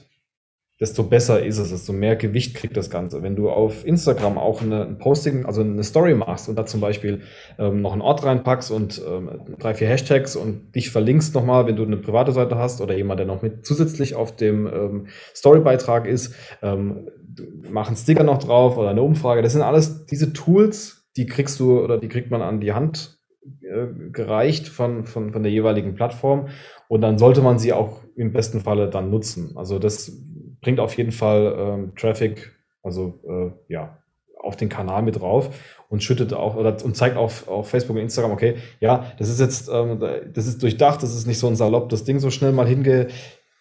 [SPEAKER 1] desto besser ist es, desto mehr Gewicht kriegt das Ganze. Wenn du auf Instagram auch eine, ein Posting, also eine Story machst und da zum Beispiel ähm, noch einen Ort reinpackst und ähm, drei, vier Hashtags und dich verlinkst nochmal, wenn du eine private Seite hast oder jemand, der noch mit zusätzlich auf dem ähm, Storybeitrag ist, ähm, mach einen Sticker noch drauf oder eine Umfrage. Das sind alles diese Tools, die kriegst du oder die kriegt man an die Hand äh, gereicht von, von, von der jeweiligen Plattform und dann sollte man sie auch im besten Falle dann nutzen. Also das bringt auf jeden Fall ähm, Traffic, also äh, ja, auf den Kanal mit drauf und schüttet auch oder und zeigt auf, auf Facebook und Instagram, okay, ja, das ist jetzt, ähm, das ist durchdacht, das ist nicht so ein salopp, das Ding so schnell mal hinge,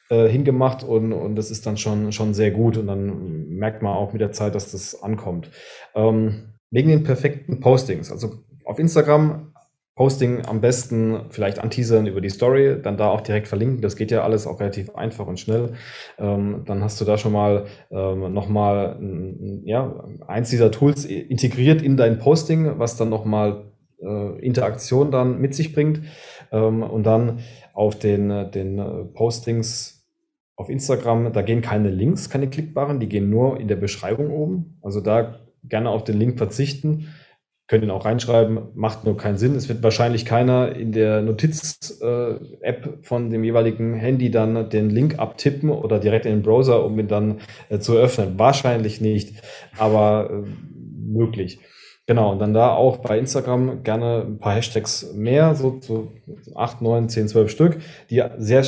[SPEAKER 1] äh, hingemacht und, und das ist dann schon, schon sehr gut und dann merkt man auch mit der Zeit, dass das ankommt. Ähm, wegen den perfekten Postings, also auf Instagram Posting am besten vielleicht anteasern über die Story, dann da auch direkt verlinken. Das geht ja alles auch relativ einfach und schnell. Ähm, dann hast du da schon mal ähm, nochmal ja, eins dieser Tools integriert in dein Posting, was dann nochmal äh, Interaktion dann mit sich bringt. Ähm, und dann auf den, den äh, Postings auf Instagram, da gehen keine Links, keine klickbaren, die gehen nur in der Beschreibung oben. Also da gerne auf den Link verzichten. Könnt ihn auch reinschreiben, macht nur keinen Sinn. Es wird wahrscheinlich keiner in der Notiz-App von dem jeweiligen Handy dann den Link abtippen oder direkt in den Browser, um ihn dann äh, zu öffnen. Wahrscheinlich nicht, aber äh, möglich. Genau, und dann da auch bei Instagram gerne ein paar Hashtags mehr, so, so 8, 9, 10, 12 Stück, die sehr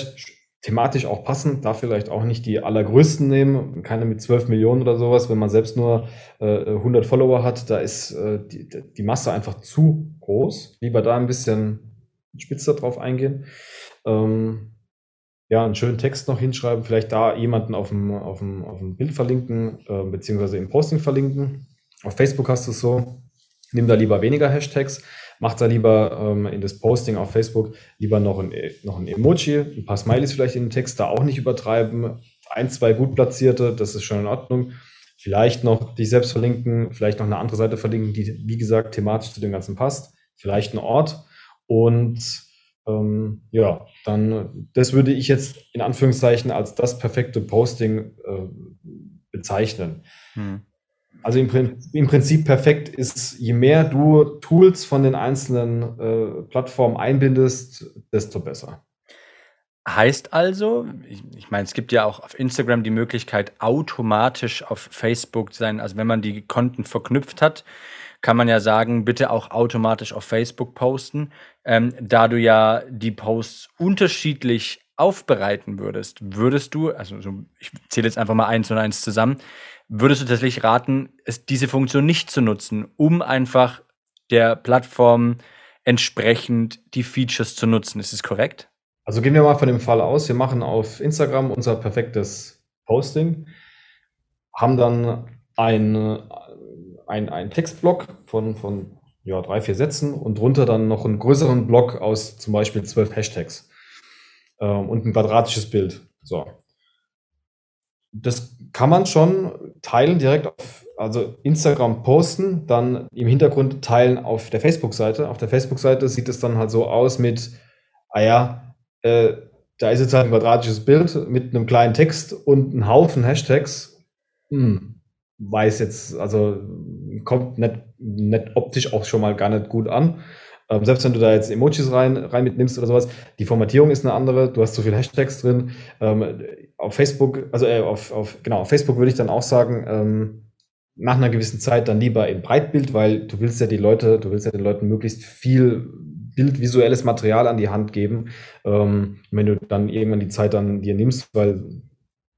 [SPEAKER 1] thematisch auch passen, da vielleicht auch nicht die allergrößten nehmen, keine mit 12 Millionen oder sowas, wenn man selbst nur äh, 100 Follower hat, da ist äh, die, die Masse einfach zu groß. Lieber da ein bisschen spitzer drauf eingehen. Ähm, ja, einen schönen Text noch hinschreiben, vielleicht da jemanden auf dem, auf dem, auf dem Bild verlinken, äh, beziehungsweise im Posting verlinken. Auf Facebook hast du es so, nimm da lieber weniger Hashtags, macht da lieber ähm, in das Posting auf Facebook lieber noch ein, noch ein Emoji, ein paar Smileys vielleicht in den Text, da auch nicht übertreiben. Ein, zwei gut platzierte, das ist schon in Ordnung. Vielleicht noch dich selbst verlinken, vielleicht noch eine andere Seite verlinken, die, wie gesagt, thematisch zu dem Ganzen passt. Vielleicht ein Ort. Und ähm, ja, dann, das würde ich jetzt in Anführungszeichen als das perfekte Posting äh, bezeichnen. Hm. Also im, im, Prinzip perfekt ist, je mehr du Tools von den einzelnen äh, Plattformen einbindest, desto besser.
[SPEAKER 2] Heißt also, ich, ich meine, es gibt ja auch auf Instagram die Möglichkeit, automatisch auf Facebook zu sein. Also wenn man die Konten verknüpft hat, kann man ja sagen, bitte auch automatisch auf Facebook posten. Ähm, da du ja die Posts unterschiedlich aufbereiten würdest, würdest du, also so, ich zähle jetzt einfach mal eins und eins zusammen, würdest du tatsächlich raten, es, diese Funktion nicht zu nutzen, um einfach der Plattform entsprechend die Features zu nutzen. Ist es korrekt?
[SPEAKER 1] Also gehen wir mal von dem Fall aus, wir machen auf Instagram unser perfektes Posting, haben dann ein, ein, ein Textblock von, von ja, drei, vier Sätzen und drunter dann noch einen größeren Block aus zum Beispiel zwölf Hashtags ähm, und ein quadratisches Bild. So. Das kann man schon teilen, direkt auf also Instagram posten, dann im Hintergrund teilen auf der Facebook-Seite. Auf der Facebook-Seite sieht es dann halt so aus mit, ah ja, äh, da ist jetzt halt ein quadratisches Bild mit einem kleinen Text und einem Haufen Hashtags. Hm, weiß jetzt, also kommt nicht, nicht optisch auch schon mal gar nicht gut an. Ähm, selbst wenn du da jetzt Emojis rein, rein mitnimmst oder sowas, die Formatierung ist eine andere, du hast zu viele Hashtags drin. Ähm, auf Facebook, also äh, auf, auf, genau, auf Facebook würde ich dann auch sagen, ähm, nach einer gewissen Zeit dann lieber in Breitbild, weil du willst ja die Leute, du willst ja den Leuten möglichst viel bildvisuelles Material an die Hand geben. Ähm, wenn du dann irgendwann die Zeit dann dir nimmst, weil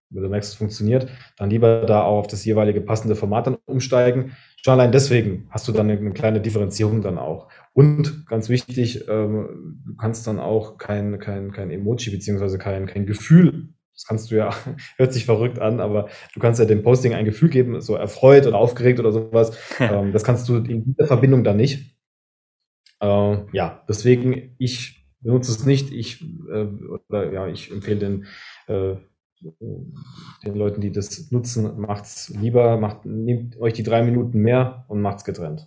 [SPEAKER 1] du merkst, es funktioniert, dann lieber da auch auf das jeweilige passende Format dann umsteigen. Schon allein deswegen hast du dann eine, kleine Differenzierung dann auch. Und ganz wichtig, ähm, du kannst dann auch kein, kein, kein Emoji beziehungsweise kein, kein Gefühl, das kannst du ja, hört sich verrückt an, aber du kannst ja dem Posting ein Gefühl geben, so erfreut oder aufgeregt oder sowas. ähm, das kannst du in dieser Verbindung dann nicht. Äh, ja, deswegen, ich benutze es nicht. Ich, äh, oder, ja, ich empfehle den äh, den Leuten, die das nutzen, macht es lieber, macht, nehmt euch die drei Minuten mehr und macht es getrennt.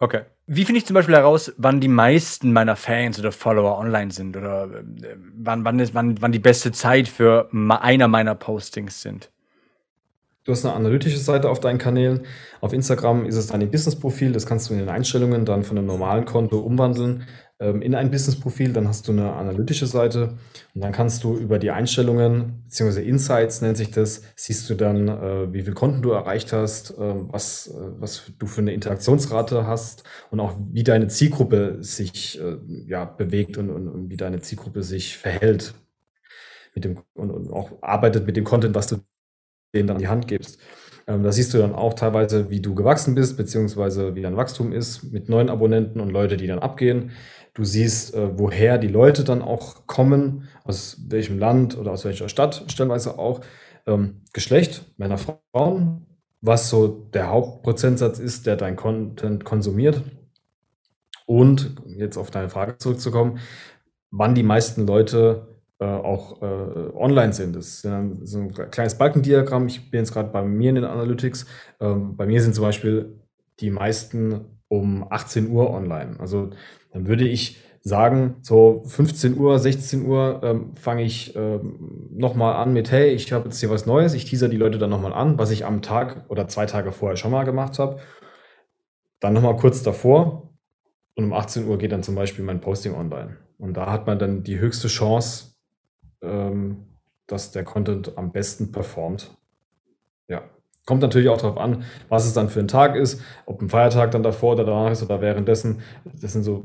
[SPEAKER 2] Okay. Wie finde ich zum Beispiel heraus, wann die meisten meiner Fans oder Follower online sind oder äh, wann, wann, ist, wann, wann die beste Zeit für einer meiner Postings sind?
[SPEAKER 1] Du hast eine analytische Seite auf deinen Kanälen. Auf Instagram ist es dein Business-Profil. Das kannst du in den Einstellungen dann von einem normalen Konto umwandeln ähm, in ein Business-Profil. Dann hast du eine analytische Seite und dann kannst du über die Einstellungen beziehungsweise Insights nennt sich das, siehst du dann, äh, wie viele Konten du erreicht hast, äh, was, äh, was du für eine Interaktionsrate hast und auch wie deine Zielgruppe sich äh, ja, bewegt und, und, und wie deine Zielgruppe sich verhält dem, und, und auch arbeitet mit dem Content, was du denen dann die Hand gibst. Ähm, da siehst du dann auch teilweise, wie du gewachsen bist, beziehungsweise wie dein Wachstum ist mit neuen Abonnenten und Leute, die dann abgehen. Du siehst, äh, woher die Leute dann auch kommen, aus welchem Land oder aus welcher Stadt, stellenweise auch. Ähm, Geschlecht, Männer, Frauen, was so der Hauptprozentsatz ist, der dein Content konsumiert. Und jetzt auf deine Frage zurückzukommen, wann die meisten Leute auch äh, online sind. Das ist ein, so ein kleines Balkendiagramm. Ich bin jetzt gerade bei mir in den Analytics. Ähm, bei mir sind zum Beispiel die meisten um 18 Uhr online. Also dann würde ich sagen, so 15 Uhr, 16 Uhr ähm, fange ich ähm, nochmal an mit, hey, ich habe jetzt hier was Neues, ich teaser die Leute dann nochmal an, was ich am Tag oder zwei Tage vorher schon mal gemacht habe. Dann nochmal kurz davor und um 18 Uhr geht dann zum Beispiel mein Posting online. Und da hat man dann die höchste Chance, ähm, dass der Content am besten performt. Ja. Kommt natürlich auch darauf an, was es dann für ein Tag ist, ob ein Feiertag dann davor oder danach ist oder währenddessen. Das sind so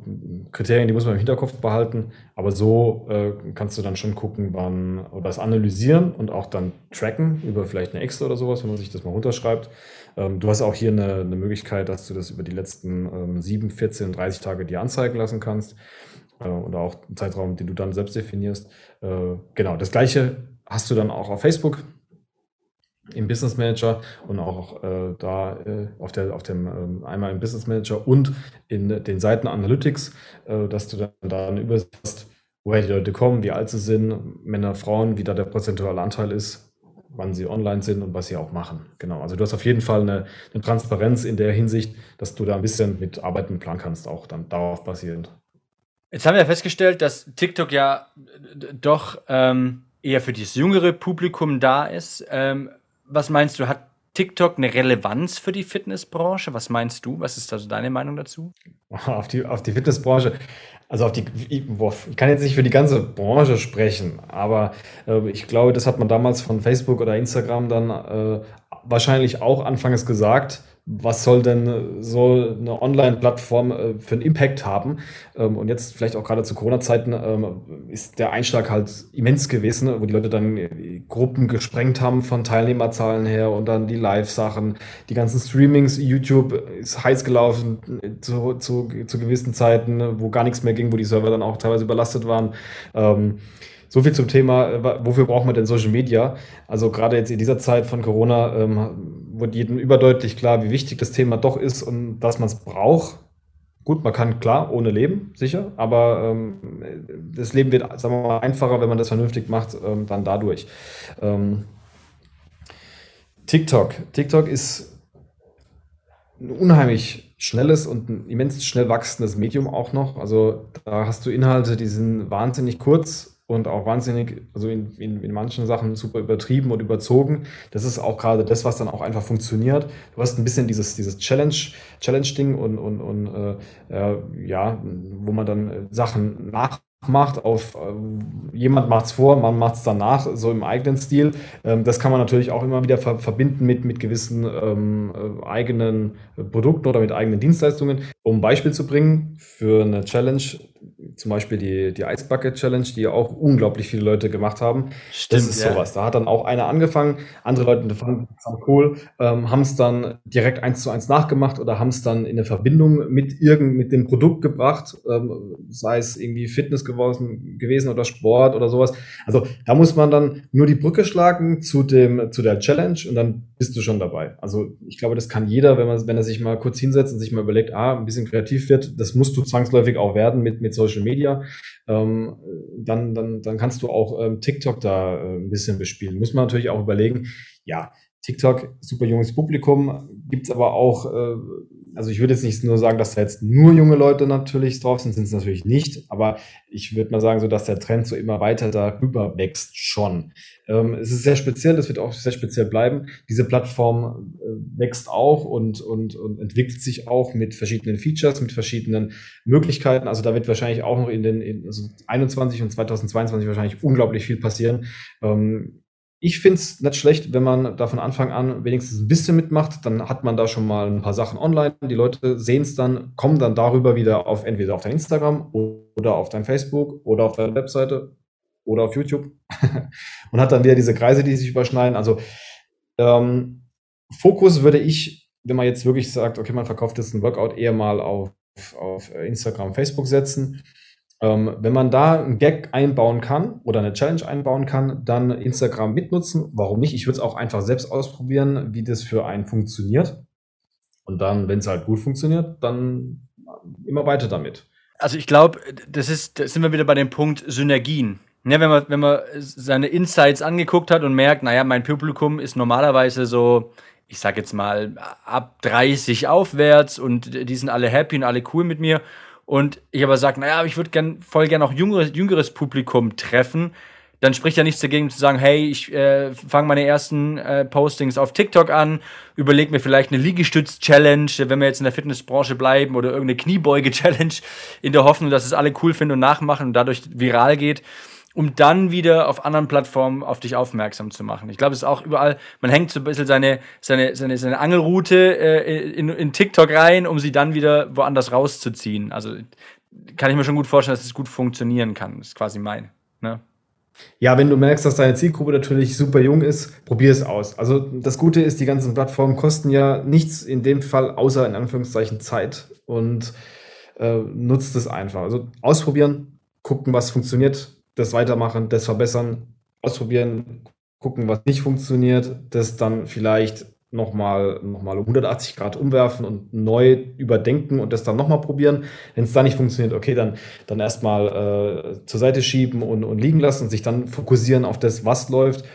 [SPEAKER 1] Kriterien, die muss man im Hinterkopf behalten. Aber so äh, kannst du dann schon gucken, wann oder das analysieren und auch dann tracken über vielleicht eine Excel oder sowas, wenn man sich das mal runterschreibt. Ähm, du hast auch hier eine, eine, Möglichkeit, dass du das über die letzten ähm, 7, 14, 30 Tage dir anzeigen lassen kannst. Äh, oder auch einen Zeitraum, den du dann selbst definierst. Äh, genau, das gleiche hast du dann auch auf Facebook im Business Manager und auch äh, da äh, auf, der, auf dem ähm, einmal im Business Manager und in den Seiten Analytics, äh, dass du dann da eine Übersicht hast, woher die Leute kommen, wie alt sie sind, Männer, Frauen, wie da der prozentuale Anteil ist, wann sie online sind und was sie auch machen. Genau. Also du hast auf jeden Fall eine, eine Transparenz in der Hinsicht, dass du da ein bisschen mit Arbeiten planen kannst, auch dann darauf basierend.
[SPEAKER 2] Jetzt haben wir ja festgestellt, dass TikTok ja doch ähm, eher für das jüngere Publikum da ist. Ähm, was meinst du, hat TikTok eine Relevanz für die Fitnessbranche? Was meinst du? Was ist also deine Meinung dazu?
[SPEAKER 1] Auf die, auf die Fitnessbranche. Also auf die, ich kann jetzt nicht für die ganze Branche sprechen, aber äh, ich glaube, das hat man damals von Facebook oder Instagram dann äh, wahrscheinlich auch anfangs gesagt was soll denn so eine Online-Plattform äh, für einen Impact haben? Ähm, und jetzt vielleicht auch gerade zu Corona-Zeiten ähm, ist der Einschlag halt immens gewesen, wo die Leute dann Gruppen gesprengt haben von Teilnehmerzahlen her und dann die Live-Sachen, die ganzen Streamings, YouTube ist heiß gelaufen zu, zu, zu gewissen Zeiten, wo gar nichts mehr ging, wo die Server dann auch teilweise überlastet waren. Ähm, so viel zum Thema, äh, wofür braucht man denn Social Media? Also gerade jetzt in dieser Zeit von Corona ähm, wurde jedem überdeutlich klar, wie wichtig das Thema doch ist und dass man es braucht. Gut, man kann klar ohne leben, sicher, aber ähm, das Leben wird, sagen wir mal, einfacher, wenn man das vernünftig macht, ähm, dann dadurch. Ähm, TikTok. TikTok ist ein unheimlich schnelles und ein immens schnell wachsendes Medium auch noch. Also da hast du Inhalte, die sind wahnsinnig kurz und auch wahnsinnig, also in, in, in manchen Sachen super übertrieben und überzogen. Das ist auch gerade das, was dann auch einfach funktioniert. Du hast ein bisschen dieses, dieses Challenge, Challenge-Ding und, und, und äh, äh, ja, wo man dann äh, Sachen nach macht, auf äh, jemand macht es vor, man macht es danach, so im eigenen Stil. Ähm, das kann man natürlich auch immer wieder ver verbinden mit, mit gewissen ähm, äh, eigenen Produkten oder mit eigenen Dienstleistungen. Um ein Beispiel zu bringen, für eine Challenge zum Beispiel die, die Ice Bucket Challenge, die auch unglaublich viele Leute gemacht haben. Stimmt, das ist ja. sowas. Da hat dann auch einer angefangen, andere Leute fanden es cool, ähm, haben es dann direkt eins zu eins nachgemacht oder haben es dann in eine Verbindung mit irgend mit dem Produkt gebracht, ähm, sei es irgendwie Fitness gewesen, gewesen oder Sport oder sowas. Also da muss man dann nur die Brücke schlagen zu dem zu der Challenge und dann bist du schon dabei. Also ich glaube, das kann jeder, wenn man wenn er sich mal kurz hinsetzt und sich mal überlegt, ah, ein bisschen kreativ wird, das musst du zwangsläufig auch werden mit mit solchen Social Media, ähm, dann, dann, dann kannst du auch ähm, TikTok da äh, ein bisschen bespielen. Muss man natürlich auch überlegen, ja, TikTok, super junges Publikum, gibt es aber auch, äh, also ich würde jetzt nicht nur sagen, dass da jetzt nur junge Leute natürlich drauf sind, sind es natürlich nicht, aber ich würde mal sagen, so dass der Trend so immer weiter darüber wächst schon. Ähm, es ist sehr speziell, das wird auch sehr speziell bleiben. Diese Plattform äh, wächst auch und, und, und entwickelt sich auch mit verschiedenen Features, mit verschiedenen Möglichkeiten. Also da wird wahrscheinlich auch noch in den in, also 21 und 2022 wahrscheinlich unglaublich viel passieren. Ähm, ich finde es nicht schlecht, wenn man da von Anfang an wenigstens ein bisschen mitmacht. Dann hat man da schon mal ein paar Sachen online. Die Leute sehen es dann, kommen dann darüber wieder auf entweder auf dein Instagram oder auf dein Facebook oder auf deine Webseite oder auf YouTube und hat dann wieder diese Kreise, die sich überschneiden. Also ähm, Fokus würde ich, wenn man jetzt wirklich sagt, okay, man verkauft jetzt ein Workout eher mal auf, auf Instagram, Facebook setzen ähm, wenn man da einen Gag einbauen kann oder eine Challenge einbauen kann, dann Instagram mitnutzen. Warum nicht? Ich würde es auch einfach selbst ausprobieren, wie das für einen funktioniert. Und dann, wenn es halt gut funktioniert, dann immer weiter damit.
[SPEAKER 2] Also ich glaube, das ist, da sind wir wieder bei dem Punkt Synergien. Ja, wenn man, wenn man seine Insights angeguckt hat und merkt, naja, mein Publikum ist normalerweise so ich sage jetzt mal, ab 30 aufwärts und die sind alle happy und alle cool mit mir. Und ich aber sage, naja, ich würde gern, voll gerne auch jüngeres, jüngeres Publikum treffen, dann spricht ja nichts dagegen zu sagen, hey, ich äh, fange meine ersten äh, Postings auf TikTok an, überlege mir vielleicht eine Liegestütz-Challenge, wenn wir jetzt in der Fitnessbranche bleiben, oder irgendeine Kniebeuge-Challenge, in der Hoffnung, dass es alle cool finden und nachmachen und dadurch viral geht um dann wieder auf anderen Plattformen auf dich aufmerksam zu machen. Ich glaube, es ist auch überall, man hängt so ein bisschen seine, seine, seine, seine Angelroute äh, in, in TikTok rein, um sie dann wieder woanders rauszuziehen. Also kann ich mir schon gut vorstellen, dass es das gut funktionieren kann. Das ist quasi mein. Ne?
[SPEAKER 1] Ja, wenn du merkst, dass deine Zielgruppe natürlich super jung ist, probier es aus. Also das Gute ist, die ganzen Plattformen kosten ja nichts in dem Fall, außer in Anführungszeichen Zeit und äh, nutzt es einfach. Also ausprobieren, gucken, was funktioniert, das weitermachen, das verbessern, ausprobieren, gucken, was nicht funktioniert, das dann vielleicht nochmal noch mal um 180 Grad umwerfen und neu überdenken und das dann nochmal probieren. Wenn es da nicht funktioniert, okay, dann, dann erstmal äh, zur Seite schieben und, und liegen lassen und sich dann fokussieren auf das, was läuft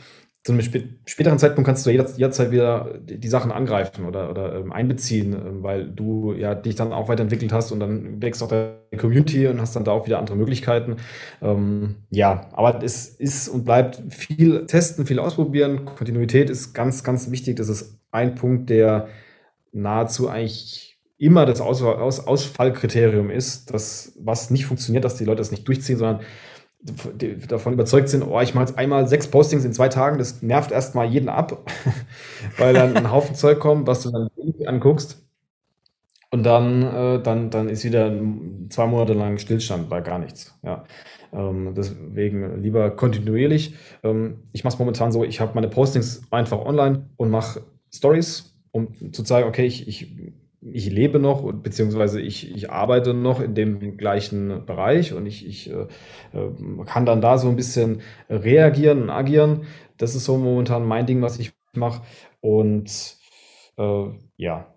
[SPEAKER 1] zu einem späteren Zeitpunkt kannst du jederzeit wieder die Sachen angreifen oder, oder ähm, einbeziehen, ähm, weil du ja dich dann auch weiterentwickelt hast und dann wächst auch deine Community und hast dann da auch wieder andere Möglichkeiten. Ähm, ja, aber es ist und bleibt viel testen, viel ausprobieren. Kontinuität ist ganz, ganz wichtig. Das ist ein Punkt, der nahezu eigentlich immer das Aus Aus Ausfallkriterium ist, dass was nicht funktioniert, dass die Leute das nicht durchziehen, sondern davon überzeugt sind, oh, ich mache jetzt einmal sechs Postings in zwei Tagen, das nervt erstmal jeden ab, weil dann ein Haufen Zeug kommt, was du dann anguckst. Und dann, äh, dann, dann ist wieder zwei Monate lang Stillstand bei gar nichts. Ja. Ähm, deswegen lieber kontinuierlich. Ähm, ich mache es momentan so, ich habe meine Postings einfach online und mache Stories, um zu zeigen, okay, ich, ich ich lebe noch, beziehungsweise ich, ich arbeite noch in dem gleichen Bereich und ich, ich äh, äh, kann dann da so ein bisschen reagieren und agieren. Das ist so momentan mein Ding, was ich mache. Und äh, ja,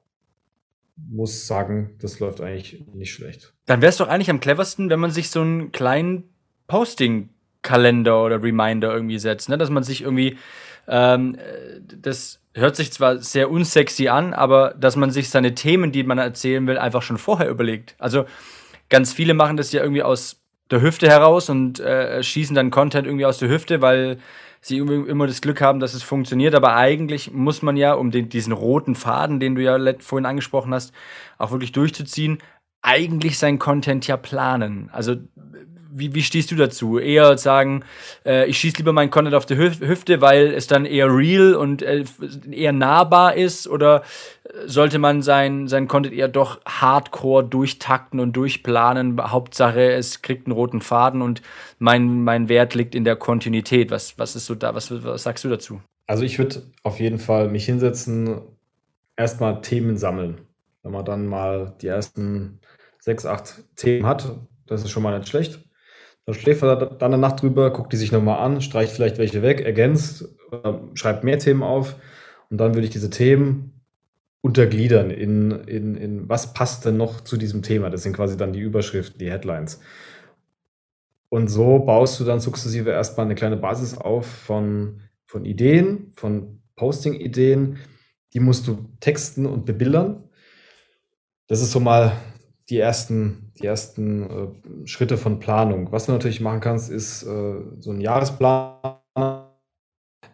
[SPEAKER 1] muss sagen, das läuft eigentlich nicht schlecht.
[SPEAKER 2] Dann wäre es doch eigentlich am cleversten, wenn man sich so einen kleinen Posting-Kalender oder Reminder irgendwie setzt, ne? dass man sich irgendwie ähm, das hört sich zwar sehr unsexy an, aber dass man sich seine Themen, die man erzählen will, einfach schon vorher überlegt. Also ganz viele machen das ja irgendwie aus der Hüfte heraus und äh, schießen dann Content irgendwie aus der Hüfte, weil sie immer das Glück haben, dass es funktioniert. Aber eigentlich muss man ja, um den, diesen roten Faden, den du ja vorhin angesprochen hast, auch wirklich durchzuziehen, eigentlich sein Content ja planen. Also wie, wie stehst du dazu? Eher sagen, äh, ich schieße lieber meinen Content auf die Hüfte, weil es dann eher real und äh, eher nahbar ist? Oder sollte man sein, sein Content eher doch hardcore durchtakten und durchplanen? Hauptsache, es kriegt einen roten Faden und mein, mein Wert liegt in der Kontinuität. Was, was ist so da? Was, was sagst du dazu?
[SPEAKER 1] Also ich würde auf jeden Fall mich hinsetzen, erstmal Themen sammeln. Wenn man dann mal die ersten sechs, acht Themen hat, das ist schon mal nicht schlecht. Dann schläft er dann eine Nacht drüber, guckt die sich nochmal an, streicht vielleicht welche weg, ergänzt, äh, schreibt mehr Themen auf und dann würde ich diese Themen untergliedern in, in, in was passt denn noch zu diesem Thema. Das sind quasi dann die Überschriften, die Headlines. Und so baust du dann sukzessive erstmal eine kleine Basis auf von, von Ideen, von Posting-Ideen. Die musst du texten und bebildern. Das ist so mal die ersten, die ersten äh, Schritte von Planung. Was du natürlich machen kannst, ist äh, so ein Jahresplan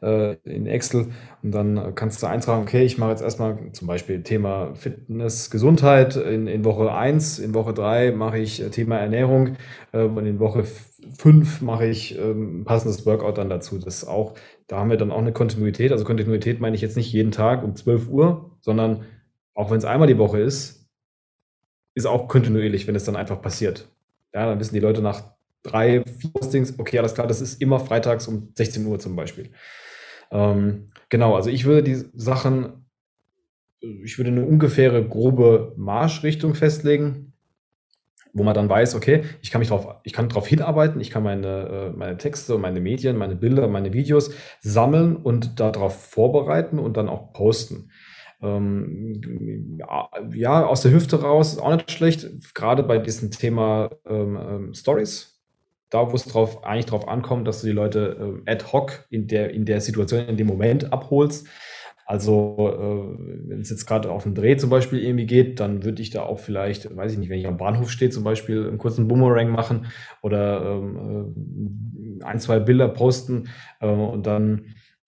[SPEAKER 1] äh, in Excel und dann kannst du eintragen, okay, ich mache jetzt erstmal zum Beispiel Thema Fitness, Gesundheit in, in Woche 1, in Woche 3 mache ich äh, Thema Ernährung äh, und in Woche 5 mache ich ähm, ein passendes Workout dann dazu. Das auch, da haben wir dann auch eine Kontinuität. Also Kontinuität meine ich jetzt nicht jeden Tag um 12 Uhr, sondern auch wenn es einmal die Woche ist, ist auch kontinuierlich, wenn es dann einfach passiert. Ja, dann wissen die Leute nach drei, vier Postings, okay, alles klar, das ist immer freitags um 16 Uhr zum Beispiel. Ähm, genau, also ich würde die Sachen, ich würde eine ungefähre grobe Marschrichtung festlegen, wo man dann weiß, okay, ich kann mich drauf, ich kann darauf hinarbeiten, ich kann meine, äh, meine Texte, meine Medien, meine Bilder, meine Videos sammeln und darauf vorbereiten und dann auch posten. Ähm, ja, aus der Hüfte raus ist auch nicht schlecht, gerade bei diesem Thema ähm, ähm, Stories. Da, wo es drauf, eigentlich darauf ankommt, dass du die Leute äh, ad hoc in der, in der Situation, in dem Moment abholst. Also, äh, wenn es jetzt gerade auf 'n Dreh zum Beispiel irgendwie geht, dann würde ich da auch vielleicht, weiß ich nicht, wenn ich am Bahnhof stehe zum Beispiel, einen kurzen Boomerang machen oder, ähm, äh, 1, 2 Bilder posten, äh, und dann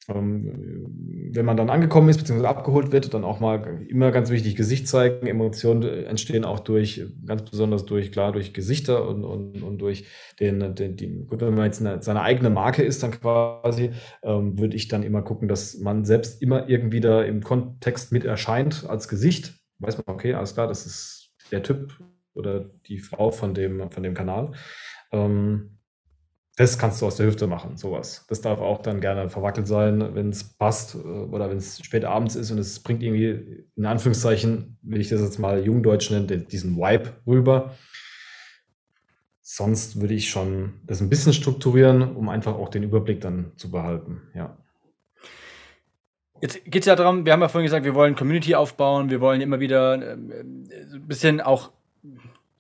[SPEAKER 1] wenn man dann angekommen ist, beziehungsweise abgeholt wird, dann auch mal immer ganz wichtig Gesicht zeigen. Emotionen entstehen auch durch, ganz besonders durch, klar, durch Gesichter und, und, und durch den, den die, gut, wenn man jetzt eine, seine eigene Marke ist, dann quasi, ähm, würde ich dann immer gucken, dass man selbst immer irgendwie da im Kontext mit erscheint als Gesicht. Weiß man, okay, alles klar, das ist der Typ oder die Frau von dem, von dem Kanal. Ähm, das kannst du aus der Hüfte machen, sowas. Das darf auch dann gerne verwackelt sein, wenn es passt äh, oder wenn es spät abends ist und es bringt irgendwie, in Anführungszeichen, will ich das jetzt mal Jungdeutsch nennen, diesen Vibe rüber. Sonst würde ich schon das ein bisschen strukturieren, um einfach auch den Überblick dann zu behalten, ja.
[SPEAKER 2] Jetzt geht es ja darum, wir haben ja vorhin gesagt, wir wollen Community aufbauen, wir wollen immer wieder ähm, äh, ein bisschen auch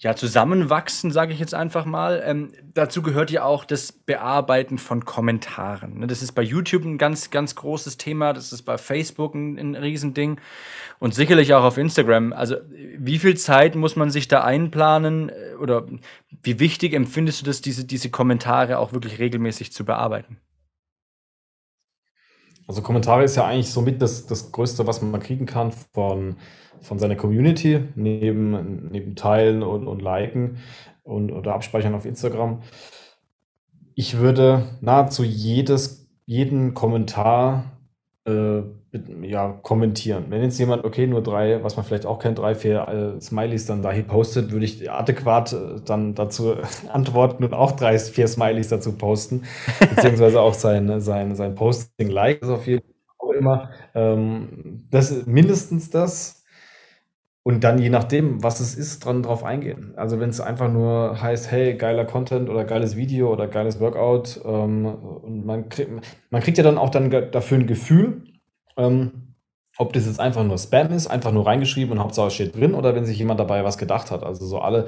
[SPEAKER 2] ja, zusammenwachsen, sage ich jetzt einfach mal. Ähm, dazu gehört ja auch das Bearbeiten von Kommentaren. Ne? Das ist bei YouTube ein ganz, ganz großes Thema. Das ist bei Facebook ein, ein Riesending. Und sicherlich auch auf Instagram. Also, wie viel Zeit muss man sich da einplanen? Äh, oder wie wichtig empfindest du das, diese, diese Kommentare auch wirklich regelmäßig zu bearbeiten?
[SPEAKER 1] Also Kommentare ist ja eigentlich somit das, das Größte, was man kriegen kann von, von seiner Community, neben, neben Teilen und, und Liken und, oder Abspeichern auf Instagram. Ich würde nahezu jedes, jeden Kommentar äh, ja, kommentieren. Wenn jetzt jemand, okay, nur drei, was man vielleicht auch kennt, drei, vier äh, Smileys dann da hier postet, würde ich adäquat äh, dann dazu antworten und auch drei, vier Smileys dazu posten, beziehungsweise auch sein, sein, sein Posting like, ist auf jeden Fall auch immer. Ähm, das mindestens das. Und dann je nachdem, was es ist, dran drauf eingehen. Also wenn es einfach nur heißt, hey, geiler Content oder geiles Video oder geiles Workout, ähm, und man kriegt, man kriegt ja dann auch dann dafür ein Gefühl, ähm, ob das jetzt einfach nur Spam ist, einfach nur reingeschrieben und Hauptsache steht drin, oder wenn sich jemand dabei was gedacht hat. Also so alle,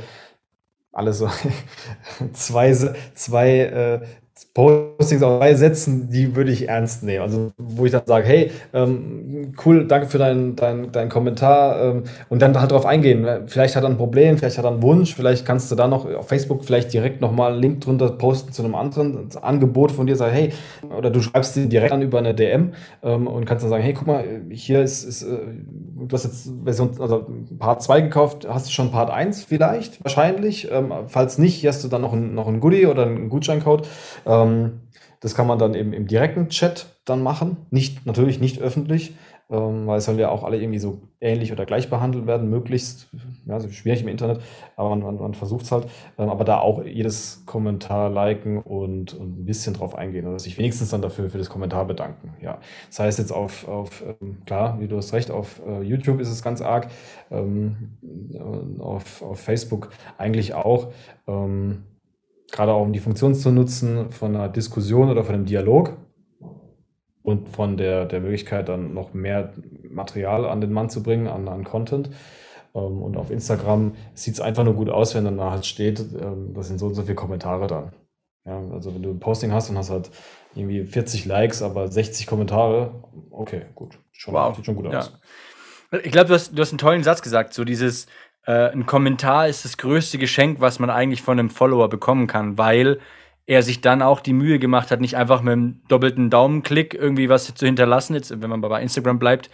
[SPEAKER 1] alle so zwei, zwei äh, Postings auf zwei Sätzen, die würde ich ernst nehmen. Also, wo ich dann sage, hey, ähm, cool, danke für deinen dein, dein Kommentar ähm, und dann halt darauf eingehen. Vielleicht hat er ein Problem, vielleicht hat er einen Wunsch, vielleicht kannst du da noch auf Facebook vielleicht direkt nochmal einen Link drunter posten zu einem anderen Angebot von dir, sag, hey, oder du schreibst dir direkt an über eine DM ähm, und kannst dann sagen, hey, guck mal, hier ist, ist äh, du hast jetzt Version, also Part 2 gekauft, hast du schon Part 1 vielleicht, wahrscheinlich. Ähm, falls nicht, hier hast du dann noch ein, noch ein Goodie oder einen Gutscheincode. Ähm, das kann man dann eben im direkten Chat dann machen. Nicht, natürlich nicht öffentlich, ähm, weil es sollen ja auch alle irgendwie so ähnlich oder gleich behandelt werden, möglichst. Ja, also schwierig im Internet, aber man, man, man versucht es halt. Ähm, aber da auch jedes Kommentar liken und, und ein bisschen drauf eingehen oder sich wenigstens dann dafür für das Kommentar bedanken. Ja, das heißt jetzt auf, auf ähm, klar, wie du hast recht, auf äh, YouTube ist es ganz arg, ähm, auf, auf Facebook eigentlich auch. Ähm, gerade auch um die Funktion zu nutzen von einer Diskussion oder von einem Dialog und von der, der Möglichkeit, dann noch mehr Material an den Mann zu bringen, an, an Content. Ähm, und auf Instagram sieht es einfach nur gut aus, wenn dann da halt steht, ähm, das sind so und so viele Kommentare dann. Ja, also wenn du ein Posting hast und hast halt irgendwie 40 Likes, aber 60 Kommentare, okay, gut.
[SPEAKER 2] Schon, wow. Sieht schon gut aus. Ja. Ich glaube, du hast, du hast einen tollen Satz gesagt, so dieses, äh, ein Kommentar ist das größte Geschenk, was man eigentlich von einem Follower bekommen kann, weil er sich dann auch die Mühe gemacht hat, nicht einfach mit einem doppelten Daumenklick irgendwie was zu hinterlassen, jetzt, wenn man bei Instagram bleibt,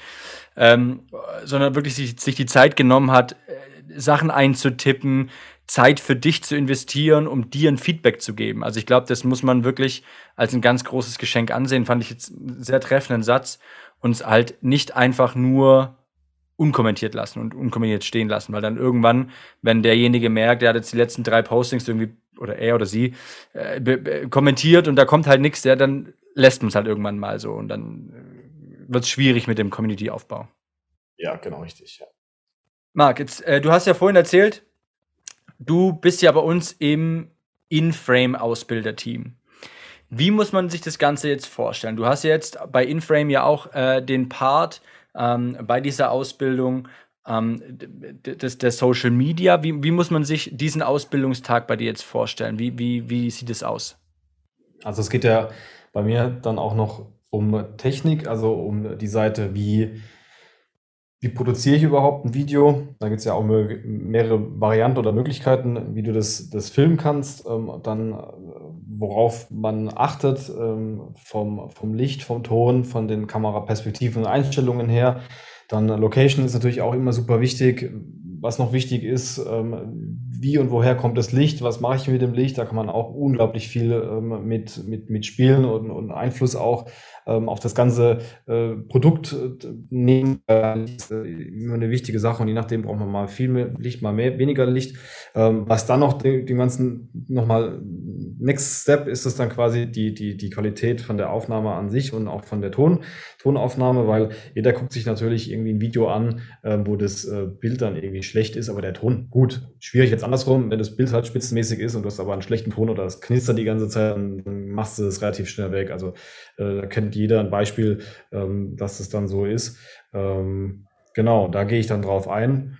[SPEAKER 2] ähm, sondern wirklich sich, sich die Zeit genommen hat, äh, Sachen einzutippen, Zeit für dich zu investieren, um dir ein Feedback zu geben. Also ich glaube, das muss man wirklich als ein ganz großes Geschenk ansehen. Fand ich jetzt einen sehr treffenden Satz und halt nicht einfach nur unkommentiert lassen und unkommentiert stehen lassen, weil dann irgendwann, wenn derjenige merkt, der hat jetzt die letzten drei Postings irgendwie oder er oder sie äh, kommentiert und da kommt halt nichts, ja, dann lässt man es halt irgendwann mal so und dann äh, wird es schwierig mit dem Community-Aufbau.
[SPEAKER 1] Ja, genau richtig. Ja.
[SPEAKER 2] Marc, jetzt, äh, du hast ja vorhin erzählt, du bist ja bei uns im In-Frame-Ausbilder-Team. Wie muss man sich das Ganze jetzt vorstellen? Du hast ja jetzt bei InFrame ja auch äh, den Part, ähm, bei dieser Ausbildung ähm, des, der Social Media. Wie, wie muss man sich diesen Ausbildungstag bei dir jetzt vorstellen? Wie, wie, wie sieht es aus?
[SPEAKER 1] Also es geht ja bei mir dann auch noch um Technik, also um die Seite, wie wie produziere ich überhaupt ein Video? Da gibt es ja auch mehrere Varianten oder Möglichkeiten, wie du das das filmen kannst. Ähm, dann, worauf man achtet, ähm, vom vom Licht, vom Ton, von den Kameraperspektiven und Einstellungen her. Dann Location ist natürlich auch immer super wichtig. Was noch wichtig ist, ähm, wie und woher kommt das Licht? Was mache ich mit dem Licht? Da kann man auch unglaublich viel, mit mit mit spielen und und Einfluss auch ähm, auf das ganze äh, Produkt äh, nehmen. Äh, immer eine wichtige Sache und je nachdem braucht man mal viel mehr Licht, mal mehr, weniger Licht. Ähm, was dann noch den, den ganzen nochmal Next Step ist es dann quasi die, die, die Qualität von der Aufnahme an sich und auch von der Ton, Tonaufnahme, weil jeder guckt sich natürlich irgendwie ein Video an, äh, wo das äh, Bild dann irgendwie schlecht ist, aber der Ton gut. Schwierig jetzt andersrum, wenn das Bild halt spitzenmäßig ist und du hast aber einen schlechten Ton oder das knistert die ganze Zeit, dann machst du es relativ schnell weg. Also äh, da kennt jeder ein Beispiel, ähm, dass es dann so ist. Ähm, genau, da gehe ich dann drauf ein.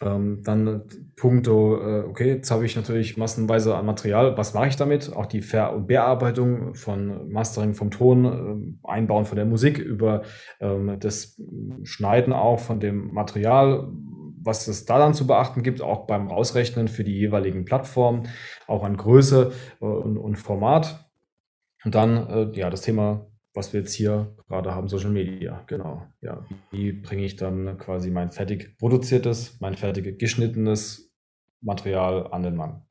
[SPEAKER 1] Ähm, dann Punkto, äh, okay, jetzt habe ich natürlich massenweise an Material. Was mache ich damit? Auch die Ver- und Bearbeitung von Mastering vom Ton, äh, Einbauen von der Musik über ähm, das Schneiden auch von dem Material, was es da dann zu beachten gibt, auch beim Ausrechnen für die jeweiligen Plattformen, auch an Größe äh, und, und Format. Und dann, äh, ja, das Thema, was wir jetzt hier gerade haben, Social Media. Genau. Ja, wie bringe ich dann quasi mein fertig produziertes, mein fertig geschnittenes Material an den Mann?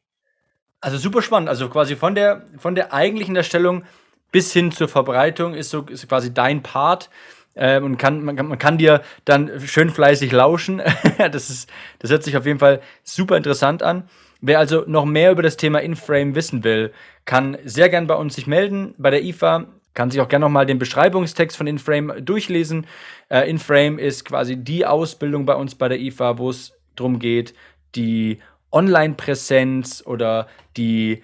[SPEAKER 2] Also super spannend. Also quasi von der, von der eigentlichen Erstellung bis hin zur Verbreitung ist so ist quasi dein Part. Ähm, und kann, man, kann, man kann dir dann schön fleißig lauschen. das, ist, das hört sich auf jeden Fall super interessant an. Wer also noch mehr über das Thema InFrame wissen will, kann sehr gern bei uns sich melden. Bei der IFA kann sich auch gerne nochmal den Beschreibungstext von InFrame durchlesen. Äh, InFrame ist quasi die Ausbildung bei uns bei der IFA, wo es darum geht, die Online-Präsenz oder die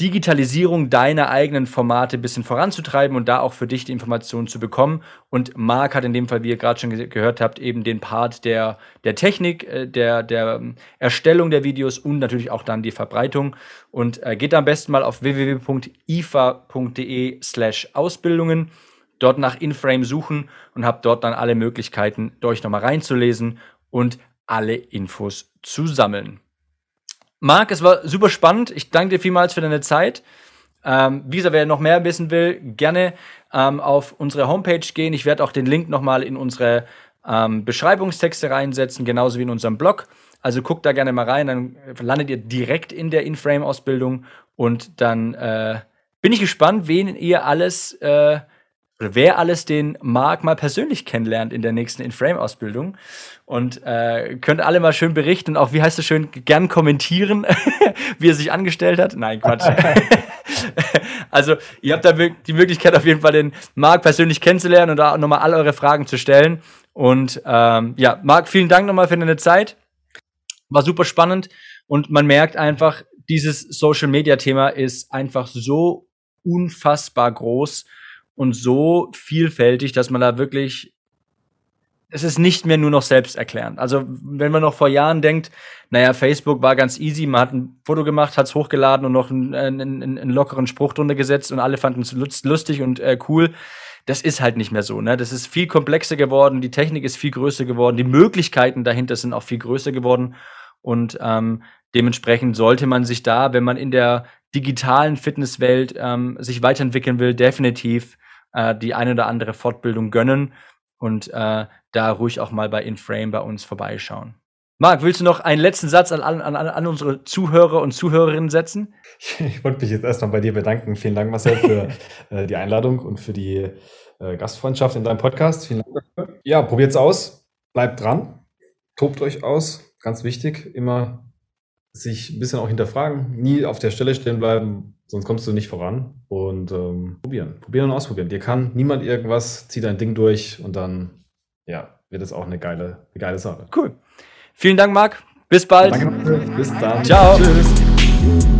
[SPEAKER 2] Digitalisierung deiner eigenen Formate ein bisschen voranzutreiben und da auch für dich die Informationen zu bekommen. Und Marc hat in dem Fall, wie ihr gerade schon ge gehört habt, eben den Part der, der Technik, äh, der, der ähm, Erstellung der Videos und natürlich auch dann die Verbreitung. Und äh, geht am besten mal auf www.ifa.de slash Ausbildungen, dort nach Inframe suchen und habt dort dann alle Möglichkeiten, euch nochmal reinzulesen und alle Infos zu sammeln. Marc, es war super spannend. Ich danke dir vielmals für deine Zeit. Ähm, wie gesagt, wer noch mehr wissen will, gerne ähm, auf unsere Homepage gehen. Ich werde auch den Link nochmal in unsere ähm, Beschreibungstexte reinsetzen, genauso wie in unserem Blog. Also guckt da gerne mal rein, dann landet ihr direkt in der In-Frame-Ausbildung und dann äh, bin ich gespannt, wen ihr alles äh, oder wer alles den Marc mal persönlich kennenlernt in der nächsten In-Frame-Ausbildung. Und äh, könnt alle mal schön berichten und auch, wie heißt es schön, gern kommentieren, wie er sich angestellt hat. Nein, Quatsch. also, ihr habt da die Möglichkeit, auf jeden Fall den Marc persönlich kennenzulernen und da nochmal alle eure Fragen zu stellen. Und ähm, ja, Marc, vielen Dank nochmal für deine Zeit. War super spannend und man merkt einfach, dieses Social-Media-Thema ist einfach so unfassbar groß und so vielfältig, dass man da wirklich es ist nicht mehr nur noch selbsterklärend. Also, wenn man noch vor Jahren denkt, naja, Facebook war ganz easy, man hat ein Foto gemacht, hat es hochgeladen und noch einen, einen, einen, lockeren Spruch drunter gesetzt und alle fanden es lustig und äh, cool. Das ist halt nicht mehr so. Ne? Das ist viel komplexer geworden, die Technik ist viel größer geworden, die Möglichkeiten dahinter sind auch viel größer geworden. Und ähm, dementsprechend sollte man sich da, wenn man in der digitalen Fitnesswelt ähm, sich weiterentwickeln will, definitiv äh, die eine oder andere Fortbildung gönnen und äh, da ruhig auch mal bei InFrame bei uns vorbeischauen. Marc, willst du noch einen letzten Satz an, an, an unsere Zuhörer und Zuhörerinnen setzen?
[SPEAKER 1] Ich wollte mich jetzt erstmal bei dir bedanken. Vielen Dank, Marcel, für äh, die Einladung und für die äh, Gastfreundschaft in deinem Podcast. Vielen Dank dafür. Ja, probiert's aus, bleibt dran, tobt euch aus. Ganz wichtig, immer sich ein bisschen auch hinterfragen, nie auf der Stelle stehen bleiben, sonst kommst du nicht voran. Und ähm, probieren, probieren und ausprobieren. Dir kann niemand irgendwas, zieh dein Ding durch und dann, ja, wird es auch eine geile, eine geile Sache.
[SPEAKER 2] Cool. Vielen Dank, Marc. Bis bald.
[SPEAKER 1] Danke. Bis dann.
[SPEAKER 2] Ciao. Tschüss.